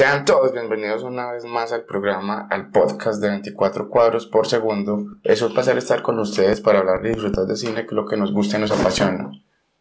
Sean todos bienvenidos una vez más al programa, al podcast de 24 cuadros por segundo. Es un placer estar con ustedes para hablar y disfrutar de cine, que es lo que nos gusta y nos apasiona.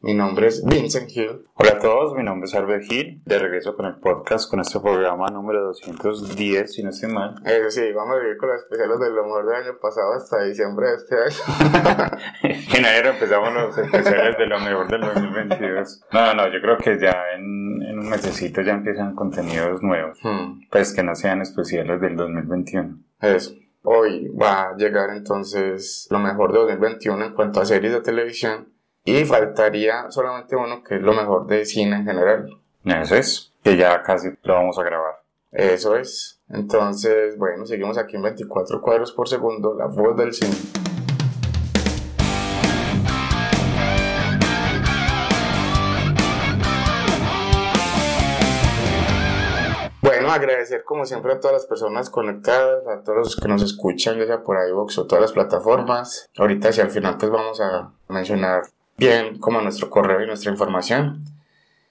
Mi nombre es Vincent Hill. Hola a todos, mi nombre es Albert Hill. De regreso con el podcast, con este programa número 210, si no estoy mal. Eh, sí, vamos a vivir con los especiales de lo mejor del año pasado hasta diciembre de este año. en enero empezamos los especiales de lo mejor del 2022. No, no, yo creo que ya en, en un mesecito ya empiezan contenidos nuevos. Hmm, Pues que no sean especiales del 2021. Eso. Hoy va a llegar entonces lo mejor de 2021 en cuanto a series de televisión. Y faltaría solamente uno que es lo mejor de cine en general. Eso es, que ya casi lo vamos a grabar. Eso es. Entonces, bueno, seguimos aquí en 24 cuadros por segundo, la voz del cine. Bueno, agradecer como siempre a todas las personas conectadas, a todos los que nos escuchan, ya sea por iVoox o todas las plataformas. Ahorita hacia el final pues vamos a mencionar bien como nuestro correo y nuestra información.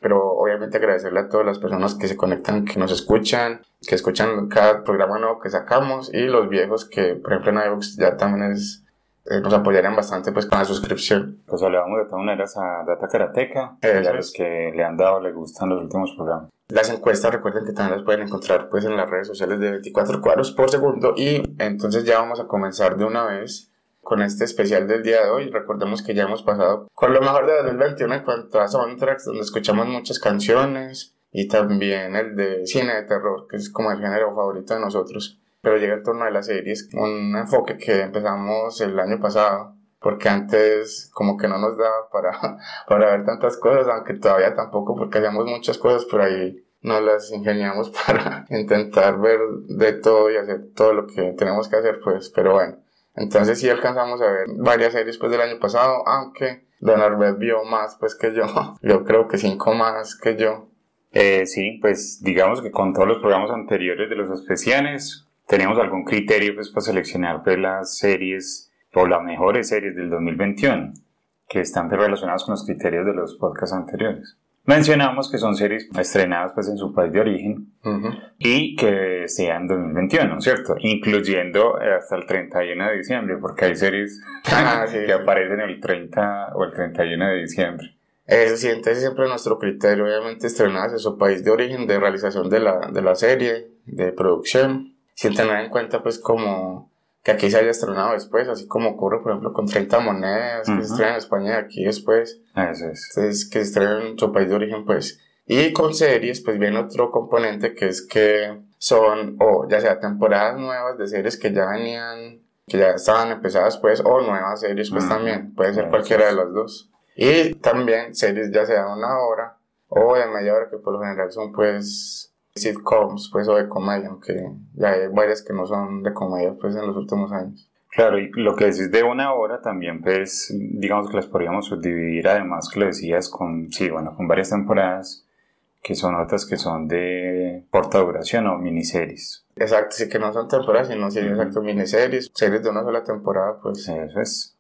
Pero obviamente agradecerle a todas las personas que se conectan, que nos escuchan, que escuchan cada programa nuevo que sacamos y los viejos que, por ejemplo, en iVoox ya también es, eh, nos apoyarían bastante pues con la suscripción. Pues saludamos de todas maneras a Data Karateca y a los que le han dado, le gustan los últimos programas. Las encuestas recuerden que también las pueden encontrar pues en las redes sociales de 24 cuadros por segundo y entonces ya vamos a comenzar de una vez con este especial del día de hoy. Recordemos que ya hemos pasado con lo mejor de 2021 en cuanto a soundtracks donde escuchamos muchas canciones y también el de cine de terror que es como el género favorito de nosotros. Pero llega el turno de las series, un enfoque que empezamos el año pasado porque antes como que no nos daba para, para ver tantas cosas, aunque todavía tampoco porque hacíamos muchas cosas por ahí nos las ingeniamos para intentar ver de todo y hacer todo lo que tenemos que hacer, pues, pero bueno. Entonces sí alcanzamos a ver varias series pues del año pasado, aunque Don Arbet vio más pues que yo. Yo creo que cinco más que yo. Eh, sí, pues digamos que con todos los programas anteriores de los especiales teníamos algún criterio pues para seleccionar pues las series o las mejores series del 2021 que están pues, relacionadas con los criterios de los podcasts anteriores. Mencionamos que son series estrenadas pues en su país de origen Ujú. y que sean 2021, ¿cierto? Incluyendo eh, hasta el 31 de diciembre, porque hay series Ah, sí, que sí. aparecen el 30 o el 31 de diciembre. Eso sí, entonces siempre nuestro criterio, obviamente estrenadas en su país de origen, de realización de la, de la serie, de producción, sin tener en cuenta pues como que aquí se haya estrenado después, así como ocurre por ejemplo con 30 monedas, que Ujú. se estrena en España y aquí después. Eso es. Entonces, que se estrenen en su país de origen, pues. Y con series, pues viene otro componente que es que son, o ya sea temporadas nuevas de series que ya venían, que ya estaban empezadas, pues, o nuevas series, pues Ujú. también. Puede ser Eso cualquiera de es. las dos. Y también series ya sea de una hora o de media hora, que por lo general son, pues, sitcoms, pues, o de comedia, aunque ya hay varias que no son de comedia, pues, en los últimos años. Claro, y lo que decís de una hora también, pues, digamos que las podríamos subdividir, además que lo decías con, sí, bueno, con varias temporadas, que son otras que son de corta duración o miniseries. Exacto, sí que no son temporadas, sino Ujú. exacto, miniseries, series de una sola temporada, pues. Eso es.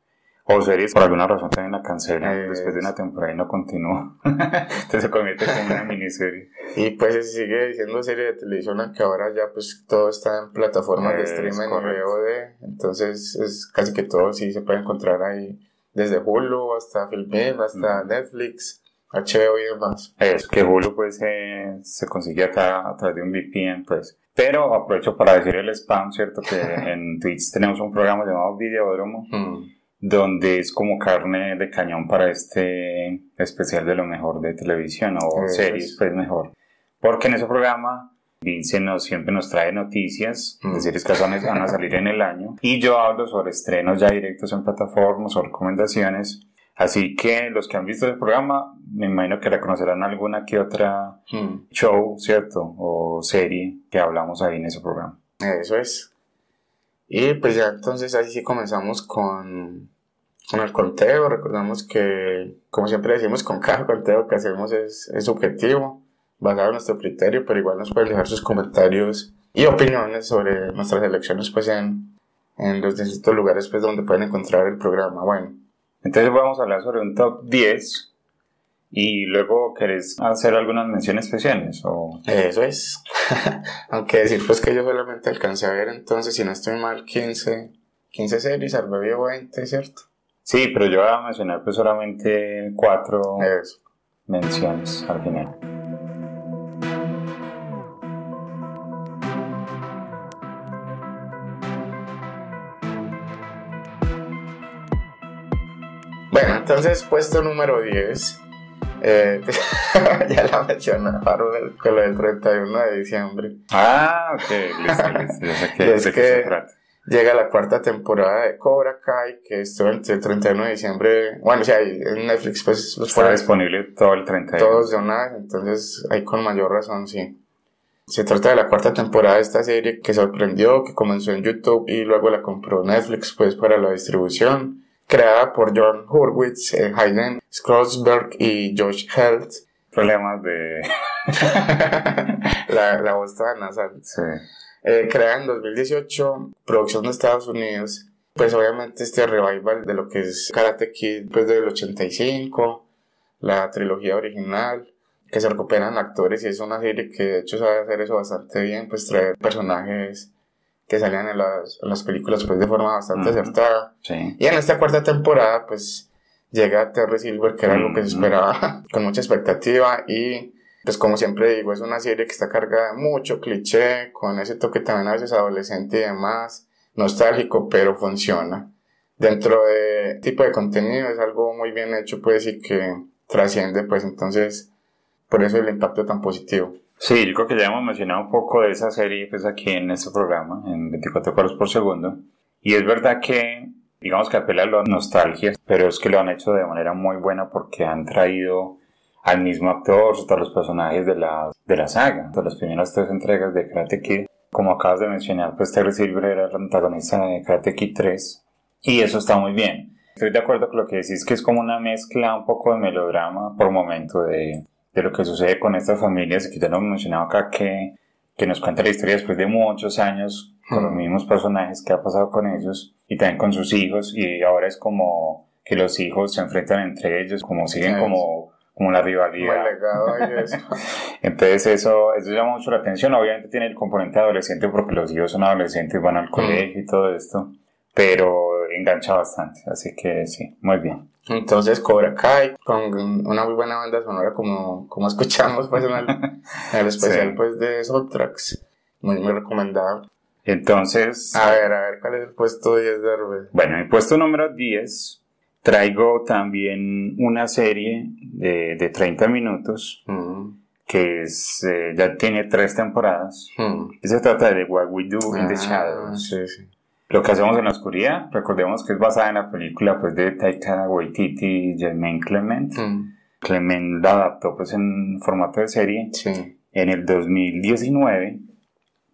O series, por alguna razón también la cancelan Eh, después de una temporada y no continúa. Entonces se convierte en una miniserie. Y pues se sigue diciendo serie de televisión, aunque ahora ya pues todo está en plataformas de streaming y. VOD, entonces es casi que todo sí se puede encontrar ahí, desde Hulu hasta Filmin, hasta Netflix, HBO y demás. Es que Hulu pues eh, se consigue acá a través de un VPN pues. Pero aprovecho para decir el spam, ¿cierto? Que en Twitch tenemos un programa llamado Videódromo, Hmm. Donde es como carne de cañón para este especial de lo mejor de televisión o Eso series es. pues mejor. Porque en ese programa Vince nos, siempre nos trae noticias Mm. de series que van a, salir en el año y yo hablo sobre estrenos ya directos en plataformas o recomendaciones. Así que los que han visto el programa, me imagino que reconocerán alguna que otra Hmm. show, ¿cierto? O serie que hablamos ahí en ese programa. Eso es. Y pues ya entonces ahí sí comenzamos con, con el conteo. Recordamos que, como siempre decimos, con cada conteo que hacemos es, es subjetivo, basado en nuestro criterio, pero igual nos pueden dejar sus comentarios y opiniones sobre nuestras elecciones pues en, en los distintos lugares pues donde pueden encontrar el programa. Bueno, Entonces vamos a hablar sobre un top 10 Y luego, ¿querés hacer algunas menciones especiales? O... Eso es. Aunque decir pues que yo solamente alcancé a ver entonces, si no estoy mal, 15, 15 series, al bebé 20, ¿cierto? Sí, pero yo voy a mencionar pues solamente cuatro Eso. menciones al final. Bueno, entonces puesto número 10. Eh, ya la mencionaron con lo del 31 de diciembre. Ah, ok, listo, listo. Ya sé Y qué- es de qué que- se trata. Llega la cuarta temporada de Cobra Kai, que estuvo entre el 31 de diciembre. Bueno, o sea, en Netflix pues los Está disponible todo el 31. todos de una vez, entonces ahí con mayor razón, sí. Se trata de la cuarta temporada de esta serie que sorprendió, que comenzó en YouTube y luego la compró Netflix pues para la distribución. Creada por John Hurwitz, eh, Hayden Schlossberg y Josh Helt. Problemas de... la, la voz toda nasal. Sí. Eh, creada en 2018, producción de Estados Unidos. Pues obviamente este revival de lo que es Karate Kid pues del 85, la trilogía original, que se recuperan actores y es una serie que de hecho sabe hacer eso bastante bien, pues traer personajes que salían en las, en las películas pues de forma bastante Ujú. acertada. Sí. Y en esta cuarta temporada, pues llega Terry Silver, que era algo que se esperaba con mucha expectativa. Y pues, como siempre digo, es una serie que está cargada de mucho cliché, con ese toque también a veces adolescente y demás, nostálgico, pero funciona. Dentro de tipo de contenido es algo muy bien hecho, pues, y que trasciende, pues, entonces, por eso el impacto tan positivo. Sí, yo creo que ya hemos mencionado un poco de esa serie pues aquí en este programa, en 24 cuadros por segundo. Y es verdad que, digamos que apela a la nostalgia, pero es que lo han hecho de manera muy buena porque han traído al mismo actor, a los personajes de la, de la saga, de las primeras tres entregas de Karate Kid. Como acabas de mencionar, pues Terry Silver era el antagonista de Karate Kid 3 y eso está muy bien. Estoy de acuerdo con lo que decís, que es como una mezcla un poco de melodrama por momento de, de lo que sucede con estas familias, que ya lo hemos mencionado acá, que, que nos cuenta la historia después de muchos años con los Mm. mismos personajes que ha pasado con ellos y también con sus hijos y ahora es como que los hijos se enfrentan entre ellos, como siguen como, como la rivalidad. legado eso. Entonces eso, eso llama mucho la atención. Obviamente tiene el componente adolescente porque los hijos son adolescentes, van al colegio y todo esto, pero engancha bastante. Así que sí, muy bien. Entonces Cobra Kai con una muy buena banda sonora como, como escuchamos pues en el, en el especial Sí. pues de Soundtracks. Muy, muy recomendado. Entonces, A ver, a ver, ¿cuál es el puesto 10 de Herbert? bueno, en el puesto número 10 traigo también una serie de, de 30 minutos Mm, que es, eh, ya tiene tres temporadas. mm. Y se trata de What We Do in the Ah, Shadows. Sí, sí. Lo que hacemos en la oscuridad, recordemos que es basada en la película pues, de Taika Waititi y Jermaine Clement. Mm, Clement la adaptó pues, en formato de serie sí. en el 2019.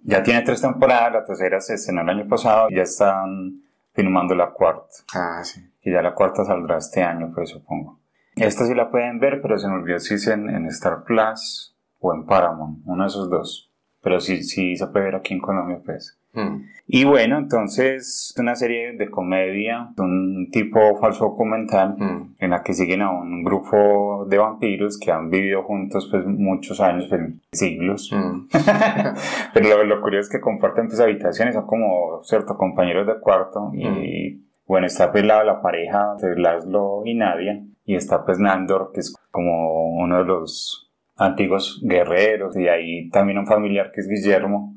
Ya tiene tres temporadas, la tercera se estrenó el año pasado y ya están filmando la cuarta. Ah, sí. Y ya la cuarta saldrá este año, pues supongo. Esta sí la pueden ver, pero se me olvidó si es en, en Star Plus o en Paramount, uno de esos dos. Pero sí, sí se puede ver aquí en Colombia, pues. Mm, Y bueno, entonces es una serie de comedia, un tipo falso documental mm. en la que siguen a un grupo de vampiros que han vivido juntos pues muchos años, pues, siglos. Mm, Pero lo, lo curioso es que comparten pues habitaciones, son como ciertos compañeros de cuarto y bueno, está pues la, la pareja de Laszlo y Nadia y está pues Nandor que es como uno de los antiguos guerreros y ahí también un familiar que es Guillermo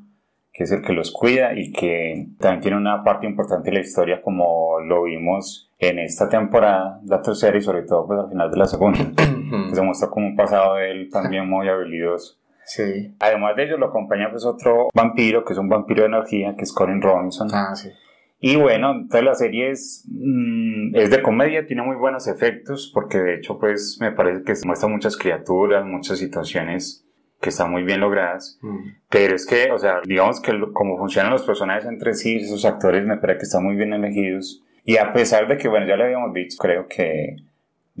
que es el que los cuida y que también tiene una parte importante de la historia como lo vimos en esta temporada, la tercera y sobre todo pues al final de la segunda, que se muestra como un pasado de él también muy habilidoso. Sí. Además de ellos lo acompaña pues otro vampiro, que es un vampiro de energía, que es Colin Robinson. Ah, sí. Y bueno, entonces la serie es, mm, es de comedia, tiene muy buenos efectos, porque de hecho pues me parece que se muestra muchas criaturas, muchas situaciones que están muy bien logradas. Mm, Pero es que, o sea, digamos que lo- como funcionan los personajes entre sí, esos actores me parece que están muy bien elegidos. Y a pesar de que, bueno, ya le habíamos dicho, creo que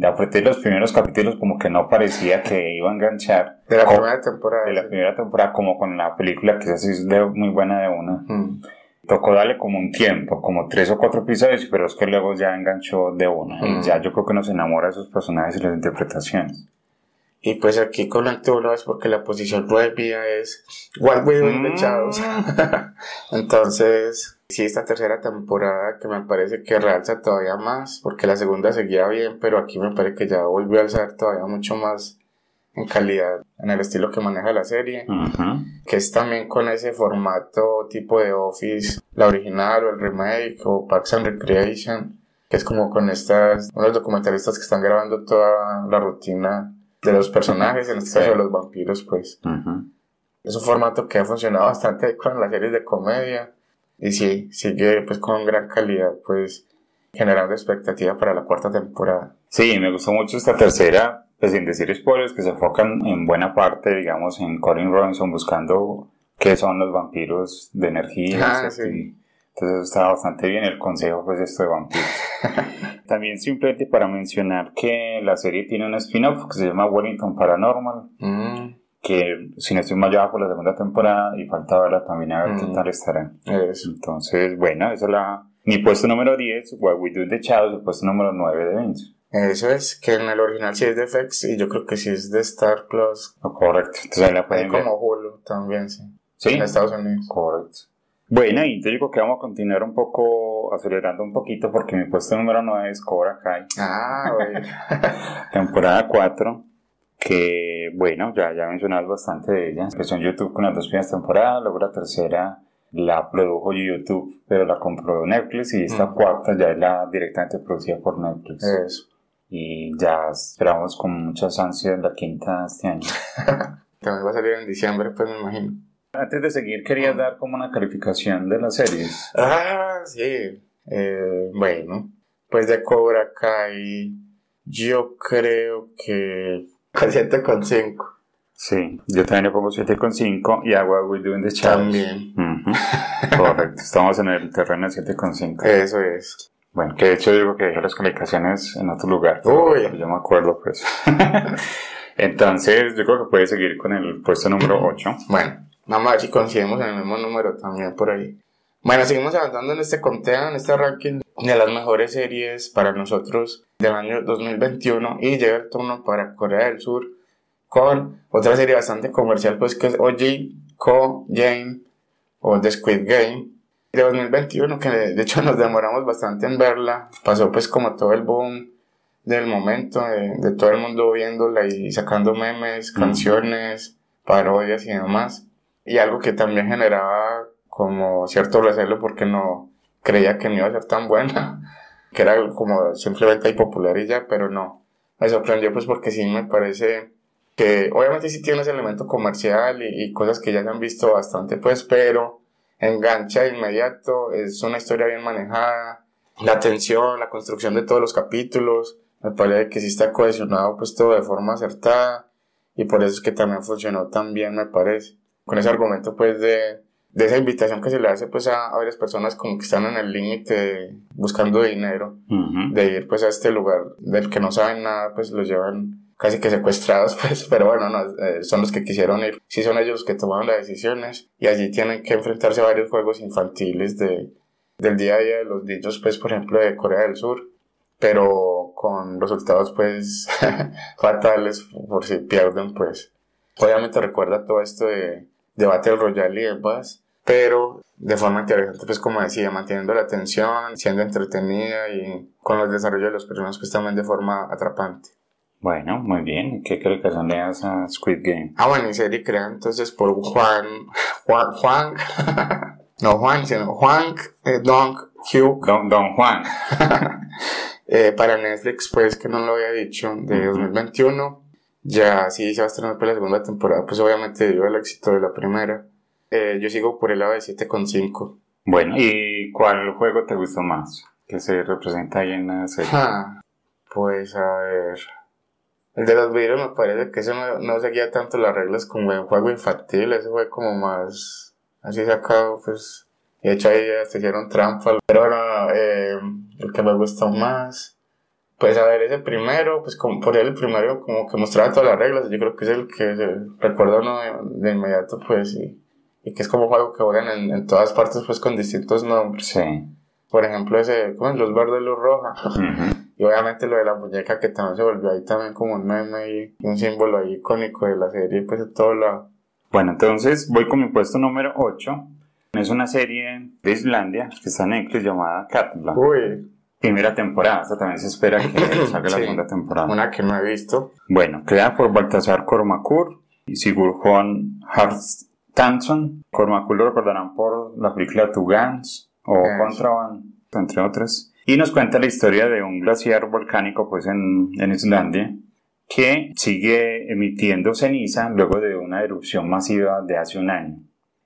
a partir de los primeros capítulos como que no parecía que iba a enganchar. De la como- primera temporada. de la sí. primera temporada, como con la película que es muy buena de una. Mm, Tocó darle como un tiempo, como tres o cuatro episodios, pero es que luego ya enganchó de una. Mm. Ya yo creo que nos enamora de esos personajes y las interpretaciones. Y pues aquí con uno es porque la posición 9 mía es What We Do in the Shadows. Entonces, sí, esta tercera temporada que me parece que realza todavía más, porque la segunda seguía bien, pero aquí me parece que ya volvió a alzar todavía mucho más en calidad, en el estilo que maneja la serie, que es también con ese formato tipo de Office, la original o el remake o Parks and Recreation, que es como con estas, unos documentalistas que están grabando toda la rutina de los personajes, en este caso de los vampiros, pues. Es un formato que ha funcionado bastante con las series de comedia y sí, sigue pues con gran calidad, pues generando expectativa para la cuarta temporada. Sí, me gustó mucho esta tercera, pues sin decir spoilers, que se enfocan en buena parte, digamos, en Colin Robinson buscando qué son los vampiros de energía. Ah, sí. Entonces está bastante bien el consejo, pues, esto de vampiros. También simplemente para mencionar que la serie tiene un spin-off que se llama Wellington Paranormal. Mm. Que si no estoy mal ya por la segunda temporada y falta verla también a ver qué mm. tal estará. Entonces, bueno, esa es la. Mi puesto número 10, What We Do in the Shadows, el puesto número 9 de Vince. Eso es, que en el original sí es de FX y yo creo que sí es de Star Plus. correcto, entonces ahí la pueden ver. como Hulu también, sí. Sí. En Estados Unidos. Correcto. Bueno, y te digo que vamos a continuar un poco, acelerando un poquito, porque mi puesto número 9 es Cobra Kai. Ah, bueno. Temporada 4, que bueno, ya, ya mencionado bastante de ella. Empezó en YouTube con las dos primeras temporadas, luego la tercera la produjo YouTube, pero la compró Netflix, y esta cuarta ya es la directamente producida por Netflix. Eso. Y ya esperamos con muchas ansias la quinta este año. También va a salir en diciembre, pues me imagino. Antes de seguir, quería dar como una calificación de las series. Ah, sí. Eh, bueno, pues de Cobra Kai, yo creo que 7,5. Sí, yo también le pongo 7,5 y Agua We Do in the También. Correcto, estamos en el terreno de 7,5. Eso es. Bueno, que de hecho digo que dejé las calificaciones en otro lugar. Uy. Yo me acuerdo, pues. Entonces, yo creo que puede seguir con el puesto número 8. Bueno. Vamos a ver si coincidimos en el mismo número también por ahí. Bueno, seguimos avanzando en este conteo, en este ranking de las mejores series para nosotros del año 2021 y llega el turno para Corea del Sur con otra serie bastante comercial pues que es OG, Ko, Jane o The Squid Game de 2021 que de hecho nos demoramos bastante en verla, pasó pues como todo el boom del momento de, todo el mundo viéndola y sacando memes, canciones, parodias y demás y algo que también generaba como cierto recelo porque no creía que no iba a ser tan buena, que era como simplemente popular y ya, pero no. Me sorprendió pues porque sí me parece que obviamente sí tiene ese elemento comercial y, cosas que ya se han visto bastante pues, pero engancha de inmediato, es una historia bien manejada, la tensión, la construcción de todos los capítulos, me parece que sí está cohesionado pues todo de forma acertada y por eso es que también funcionó tan bien me parece con ese argumento pues de, de esa invitación que se le hace pues a, varias personas como que están en el límite buscando dinero, de ir pues a este lugar del que no saben nada, pues los llevan casi que secuestrados, pues, pero bueno, no, eh, son los que quisieron ir, sí son ellos los que tomaron las decisiones y allí tienen que enfrentarse a varios juegos infantiles de, del día a día de los niños, pues, por ejemplo, de Corea del Sur, pero con resultados, pues, fatales por si pierden, pues. Obviamente recuerda todo esto de de Battle Royale y demás, pero de forma interesante, pues como decía, manteniendo la atención, siendo entretenida y con los desarrollos de los personajes pues también de forma atrapante. Bueno, muy bien. ¿Qué calificación le das a Squid Game? Ah, bueno, y serie crea entonces por Juan, Juan, Juan, no Juan, sino Juan eh, Don Hugh. Don, Don Juan. eh, para Netflix, pues que no lo había dicho, de 2021 ya sí se va a estrenar por la segunda temporada, pues obviamente debido al éxito de la primera. Eh, yo sigo por el lado de 7,5. Bueno, ¿y cuál juego te gustó más? Que se representa ahí en la serie. pues a ver. El de los virus me parece que eso no, seguía tanto las reglas como en juego infantil, ese fue como más así sacado, pues. Y de hecho ahí ya se hicieron trampa. Pero bueno, eh, el que me gustó más. Pues a ver, ese primero, pues como por él el primero como que mostraba todas las reglas, yo creo que es el que se recuerda uno de, inmediato, pues, y, y, que es como algo que juegan en, en, todas partes, pues, con distintos nombres. Sí. Por ejemplo, ese, ¿cómo es? Luz verde, luz roja. Y obviamente lo de la muñeca que también se volvió ahí también como un meme y un símbolo ahí icónico de la serie, pues de todo lado. Bueno, entonces voy con mi puesto número 8. Es una serie de Islandia que está en Netflix llamada Katla. Uy, Primera temporada, esta también se espera que salga la Sí. segunda temporada. una que no he visto. Bueno, creada por Baltasar Cormacur y Sigurjón Harstanson. Cormacur lo recordarán por la película Two Guns o Eso. Contraband, entre otras. Y nos cuenta la historia de un glaciar volcánico pues, en, en Islandia que sigue emitiendo ceniza luego de una erupción masiva de hace un año.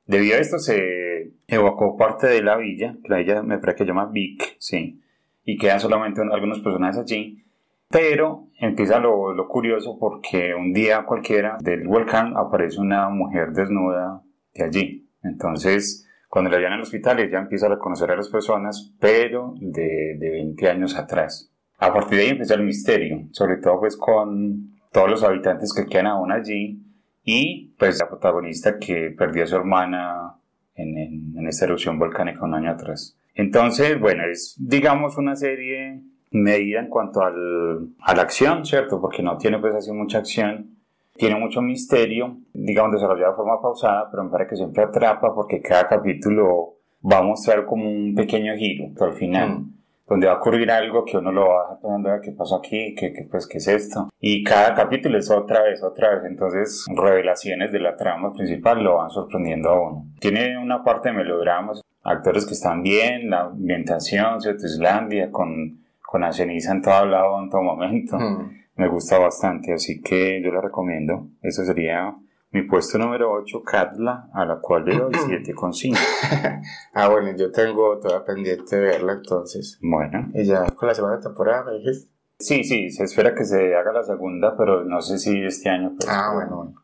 Debido a esto se evacuó parte de la villa, la villa me parece que se llama Vik, sí, y quedan solamente un- algunas personas allí. Pero empieza lo, lo curioso porque un día cualquiera del volcán aparece una mujer desnuda de allí. Entonces, cuando la llevan al hospital, ella empieza a reconocer a las personas, pero de, de 20 años atrás. A partir de ahí empieza el misterio, sobre todo pues con todos los habitantes que quedan aún allí y pues la protagonista que perdió a su hermana en, en, en esta erupción volcánica un año atrás. Entonces, bueno, es digamos una serie medida en cuanto al, a la acción, ¿cierto? Porque no tiene pues así mucha acción, tiene mucho misterio, digamos desarrollado de forma pausada, pero me parece que siempre atrapa porque cada capítulo va a mostrar como un pequeño giro al final. Mm. Donde va a ocurrir algo que uno lo va pensando, "Ah, ¿qué pasó aquí? ¿Qué, qué, pues, ¿Qué es esto? Y cada capítulo es otra vez, otra vez. Entonces, revelaciones de la trama principal lo van sorprendiendo a uno. Tiene una parte de melodramas, actores que están bien, la ambientación, ¿cierto? Islandia, con, con la ceniza en todo lado, en todo momento. Mm. Me gusta bastante, así que yo la recomiendo. Eso sería mi puesto número 8, Katla, a la cual le doy 7,5. Ah, bueno, yo tengo toda pendiente de verla entonces. Bueno. Y ya con la segunda temporada me dijiste. Sí, sí, se espera que se haga la segunda, pero no sé si este año. pues, Ah, bueno, bueno.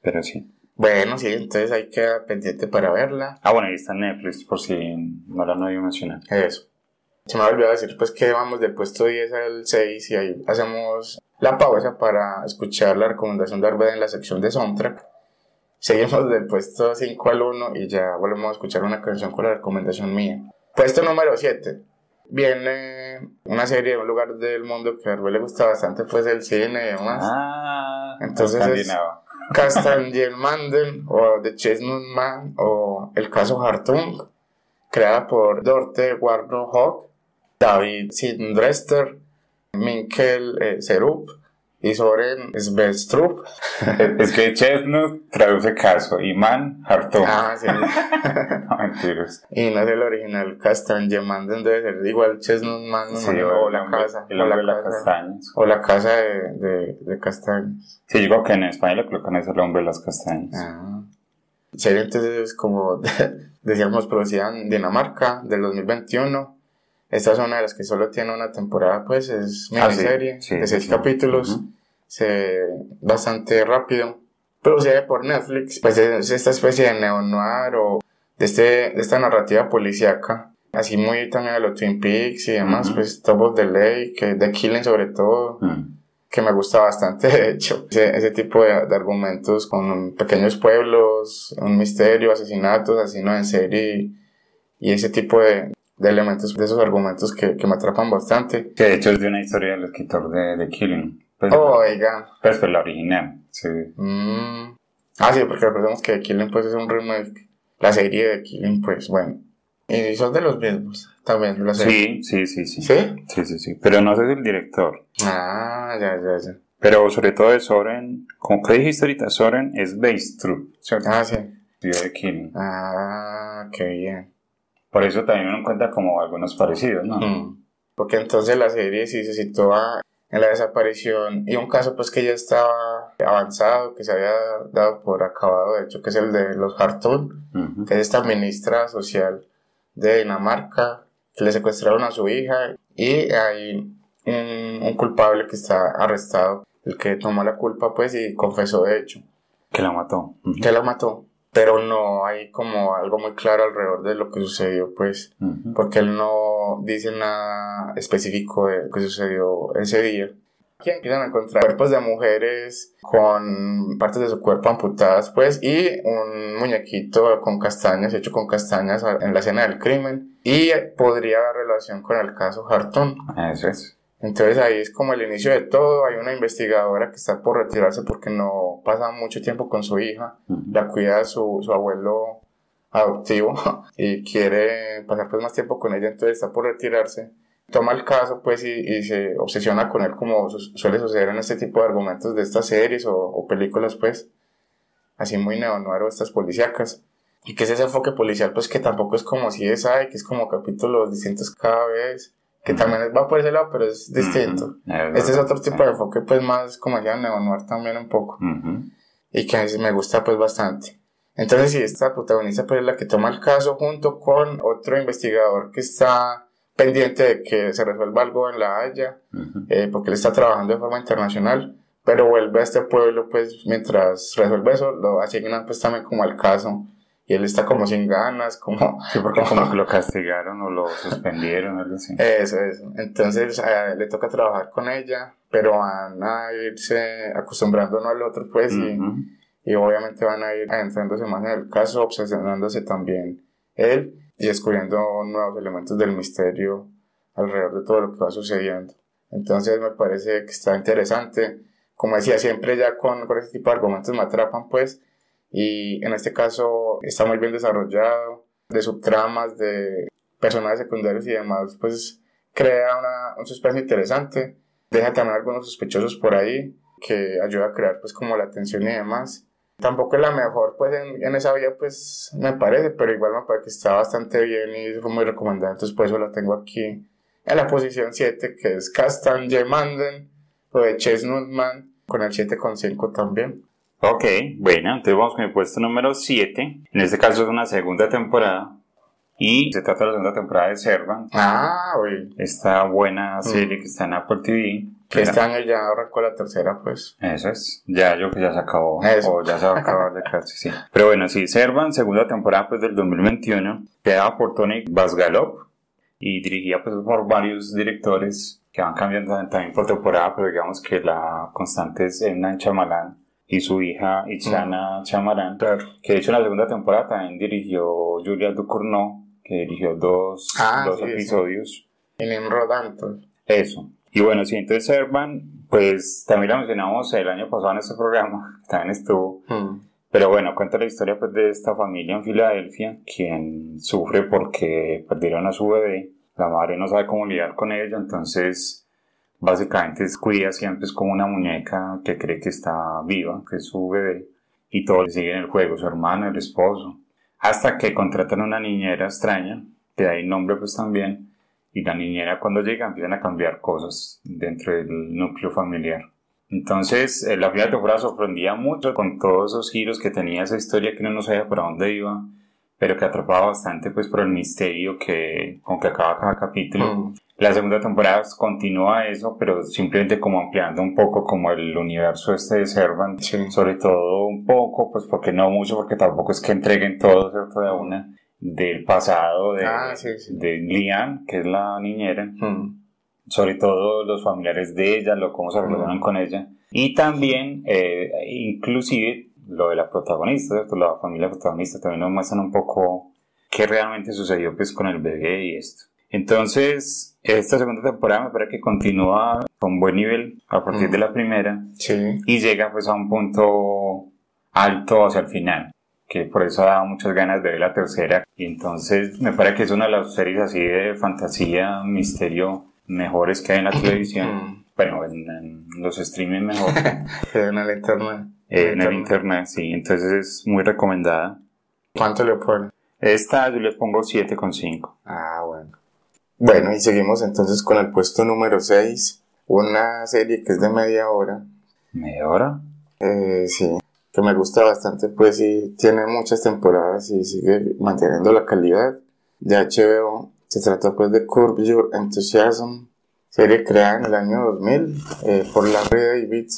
Pero sí. Bueno, sí, entonces hay que pendiente para verla. Ah, bueno, ahí está en Netflix, por si no la no había mencionado. Eso. Se me ha olvidado decir pues que vamos del puesto 10 al 6 y ahí hacemos la pausa para escuchar la recomendación de Arbeda en la sección de soundtrack. Seguimos del puesto 5 al 1 y ya volvemos a escuchar una canción con la recomendación mía. Puesto número 7. Viene una serie de un lugar del mundo que a Arbel le gusta bastante, pues el cine y demás. Ah, Entonces es- escandinavo. Castanjelmanden o The Chestnut Man o El caso Hartung, creada por Dorte Warnock, David Sindrester, Minkel eh, Serup y Soren Svestrup. Es que Chestnut traduce caso y man, hartón. Ah, sí. No, mentiras. y no es el original, Castanjelmanden debe ser igual Chestnut Man Sí, o el la hombre- casa. El o la de las casa, castañas. o la casa de, de, de castañas. Sí, digo que en España le colocan ese el hombre de las castañas. Ah. Serie entonces, como decíamos, producida en Dinamarca del 2021. Esta es una de las que solo tiene una temporada, pues es Ah, sí, miniserie sí, de seis sí. capítulos. Ujú. Se bastante rápido. Producida por Netflix, pues es esta especie de neo-noir o de, este, de esta narrativa policíaca. Así muy también a los Twin Peaks y demás, Ujú. pues Top of the Lake, The Killing sobre todo Mm. que me gusta bastante, de hecho. Ese, ese tipo de, de argumentos con pequeños pueblos, un misterio, asesinatos, asesinos en serie y ese tipo de, de elementos, de esos argumentos que, que me atrapan bastante. Que de hecho es de una historia del escritor de, de Killing. Pues, Oiga. pues, pues la original. Sí. Mm. Ah, sí, porque recordemos que The Killing pues es un remake. La serie de Killing, pues bueno. Y son de los mismos, también, la serie. Sí, sí, sí, sí. ¿Sí? Sí, sí, sí. Pero no sé si el director. Ah, ya, ya, ya. Pero sobre todo de Soren, como que dijiste ahorita, Soren es Beistrud, ¿cierto? Ah, sí. De Killing. Ah, qué bien. Por eso también uno encuentra como algunos parecidos, ¿no? Mm. Porque entonces la serie sí se sitúa en la desaparición y un caso pues que ya estaba avanzado, que se había dado por acabado, de hecho, que es el de los Hartung, que es esta ministra social de Dinamarca, que le secuestraron a su hija y hay un, un culpable que está arrestado, el que tomó la culpa pues y confesó de hecho Que la mató. Ujú. que la mató, pero no hay como algo muy claro alrededor de lo que sucedió pues porque él no dice nada específico de lo que sucedió ese día. Aquí empiezan a encontrar cuerpos de mujeres con partes de su cuerpo amputadas, pues, y un muñequito con castañas, hecho con castañas en la escena del crimen, y podría haber relación con el caso Hartung. Eso es. Entonces ahí es como el inicio de todo. Hay una investigadora que está por retirarse porque no pasa mucho tiempo con su hija. La cuida su, su abuelo adoptivo y quiere pasar pues más tiempo con ella, entonces está por retirarse. Toma el caso pues y, y se obsesiona con él como suele suceder en este tipo de argumentos de estas series o, o películas pues así muy neo-noir estas policíacas. Y que es ese enfoque policial pues que tampoco es como si es hay, que es como capítulos distintos cada vez que también va por ese lado, pero es distinto. este es otro tipo de enfoque, pues más como ya neo-noir también un poco. Y que a veces me gusta pues bastante. Entonces, sí, esta protagonista pues es la que toma el caso junto con otro investigador que está pendiente de que se resuelva algo en La Haya, eh, porque él está trabajando de forma internacional, pero vuelve a este pueblo pues mientras resuelve eso, lo asignan pues también como al caso y él está como sin ganas, como... Sí, porque como, que lo castigaron o lo suspendieron, algo así. Eso, eso. Entonces le toca trabajar con ella, pero van a irse acostumbrando uno al otro, pues, y, y, obviamente van a ir adentrándose más en el caso, obsesionándose también él y descubriendo nuevos elementos del misterio alrededor de todo lo que va sucediendo. Entonces me parece que está interesante. Como decía, siempre ya con, con este tipo de argumentos me atrapan, pues, y en este caso está muy bien desarrollado, de subtramas, de personajes secundarios y demás, pues crea una, un suspense interesante, deja también algunos sospechosos por ahí que ayuda a crear pues como la tensión y demás. Tampoco es la mejor pues en, en esa vía pues me parece, pero igual me parece que está bastante bien y fue muy recomendable, entonces por eso la tengo aquí en la posición 7 que es Castan Manden o de Chestnut Man con el 7,5 también. Ok, bueno, entonces vamos con el puesto número 7. En este caso es una segunda temporada. Y se trata de la segunda temporada de Servant. Ah, uy. Esta buena serie mm. que está en Apple TV. Que este año ya arrancó la tercera, pues. Eso es. Ya, yo que ya se acabó. Eso. O ya se va a acabar de casi, sí. Pero bueno, sí, Servant, segunda temporada, pues, del 2021. Queda por Tony Basgalop. Y dirigida, pues, por varios directores que van cambiando también por temporada, pero digamos que la constante es Emna Chamalán y su hija Itzana mm. Chamarán, que de hecho en la segunda temporada también dirigió Julia Ducournau, que dirigió dos, ah, dos episodios. En Rodanto. Eso. Y bueno, si entonces Servan, pues también la mencionamos el año pasado en este programa, también estuvo. Mm. Pero bueno, cuenta la historia pues, de esta familia en Filadelfia, quien sufre porque perdieron a su bebé. La madre no sabe cómo lidiar con ella, entonces básicamente es cuida siempre es como una muñeca que cree que está viva, que es su bebé, y todos le siguen el juego, su hermano, el esposo, hasta que contratan una niñera extraña, que da el nombre pues también, y la niñera cuando llega empiezan a cambiar cosas dentro del núcleo familiar. Entonces, eh, la primera temporada sorprendía mucho con todos esos giros que tenía esa historia que no sabía para dónde iba, pero que atrapaba bastante pues por el misterio que con que acaba cada capítulo. Mm. La segunda temporada continúa eso, pero simplemente como ampliando un poco como el universo este de Servant, sobre todo un poco, pues porque no mucho, porque tampoco es que entreguen todo, ¿cierto? De una, del pasado de, ah, de Lian, que es la niñera, mm. sobre todo los familiares de ella, lo cómo se relacionan mm. con ella, y también, eh, inclusive, lo de la protagonista, ¿cierto? La familia protagonista también nos muestran un poco qué realmente sucedió pues con el bebé y esto. Entonces, esta segunda temporada me parece que continúa con buen nivel a partir de la primera sí. y llega pues a un punto alto hacia el final que por eso ha dado muchas ganas de ver la tercera y entonces me parece que es una de las series así de fantasía, misterio mejores que hay en la televisión bueno, en, los streaming mejor. En el internet en el internet, sí, entonces es muy recomendada. ¿cuánto le pones? esta yo le pongo 7,5 ah bueno. Bueno, y seguimos entonces con el puesto número 6, una serie que es de media hora. ¿Media hora? Eh, sí, que me gusta bastante, pues sí, tiene muchas temporadas y sigue manteniendo la calidad. De HBO. Se trata pues de Curb Your Enthusiasm, serie creada en el año 2000 eh, por Larry David,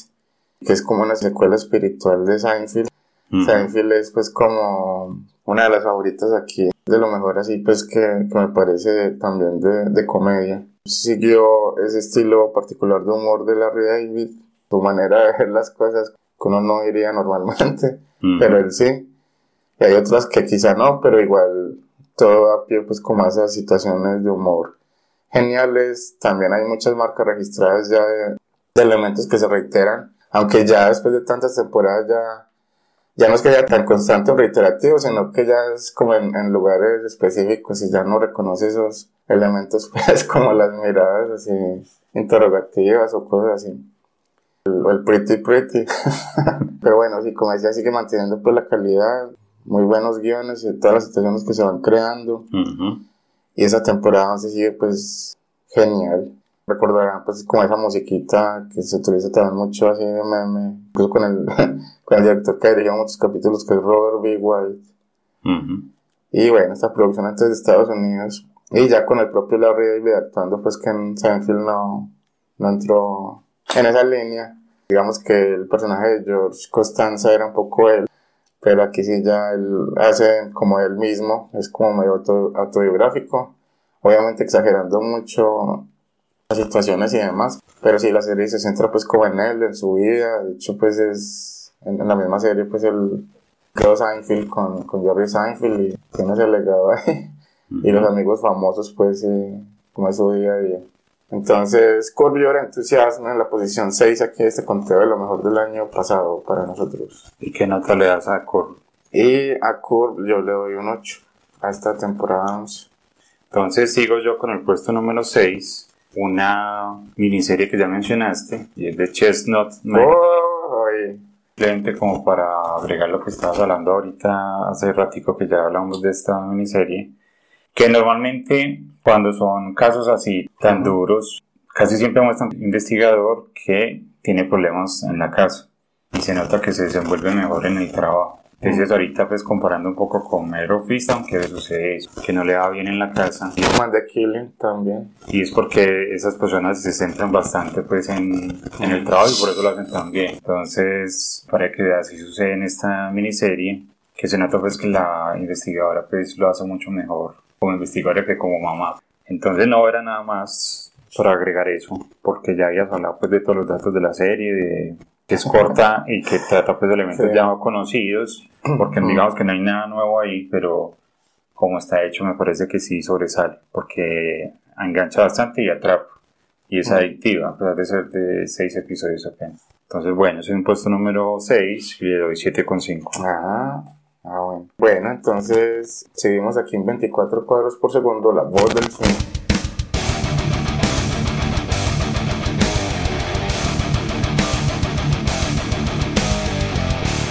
que es como una secuela espiritual de Seinfeld. Seinfeld es pues como una de las favoritas aquí de lo mejor así pues que, me parece también de, comedia. Siguió ese estilo particular de humor de Larry David, su manera de ver las cosas que uno no diría normalmente, pero él sí. Y hay otras que quizá no, pero igual todo a pie pues como esas situaciones de humor. Geniales. También hay muchas marcas registradas ya de, elementos que se reiteran, aunque ya después de tantas temporadas ya, ya no es que sea tan constante o reiterativo, sino que ya es como en, lugares específicos y ya no reconoce esos elementos, pues como las miradas así interrogativas o cosas así. O el pretty pretty. Pero bueno, sí, como decía, sigue manteniendo pues la calidad, muy buenos guiones y todas las situaciones que se van creando. Y esa temporada se sigue pues genial. Recordarán pues como esa musiquita que se utiliza también mucho así de meme, incluso con el, con el director que dirigió muchos capítulos que es Robert B. White. Y bueno, esta producción antes de Estados Unidos. Y ya con el propio Larry David actuando pues que en Seinfeld no, no entró en esa línea. Digamos que el personaje de George Costanza era un poco él, pero aquí sí ya él hace como él mismo, es como medio autobiográfico, obviamente exagerando mucho las situaciones y demás, pero sí la serie se centra pues como en él, en su vida, de hecho pues es en, la misma serie pues el creo Seinfeld con, con Jerry Seinfeld y tiene ese legado ahí, y los amigos famosos pues como es su día a día. Entonces, Curb Your Enthusiasm en la posición 6 aquí este conteo de lo mejor del año pasado para nosotros. ¿Y qué nota le das a Curb? Y a Curb yo le doy un 8 a esta temporada 11. Entonces sigo yo con el puesto número 6, una miniserie que ya mencionaste, y es de Chestnut Oh, Simplemente como para agregar lo que estabas hablando ahorita hace ratico que ya hablamos de esta miniserie que normalmente cuando son casos así tan duros, casi siempre muestran un investigador que tiene problemas en la casa y se nota que se desenvuelve mejor en el trabajo. Entonces ahorita pues comparando un poco con Mero Fist, aunque sucede eso, que no le va bien en la casa. Y Man the Killing también. Y es porque esas personas se centran bastante pues en, en el trabajo y por eso lo hacen tan bien. Entonces, para que así sucede en esta miniserie, que se nota pues que la investigadora pues lo hace mucho mejor como investigadora que como mamá. Entonces no era nada más para agregar eso, porque ya habías hablado pues de todos los datos de la serie, de que es corta y que trata pues de elementos ya conocidos, porque digamos que no hay nada nuevo ahí, pero como está hecho me parece que sí sobresale, porque engancha bastante y atrapa, y es adictiva, a pesar de ser de seis episodios apenas. Entonces bueno, soy un puesto número 6 y le doy 7,5. Ah. Ah, bueno. Bueno, entonces seguimos aquí en 24 cuadros por segundo, la voz del swing.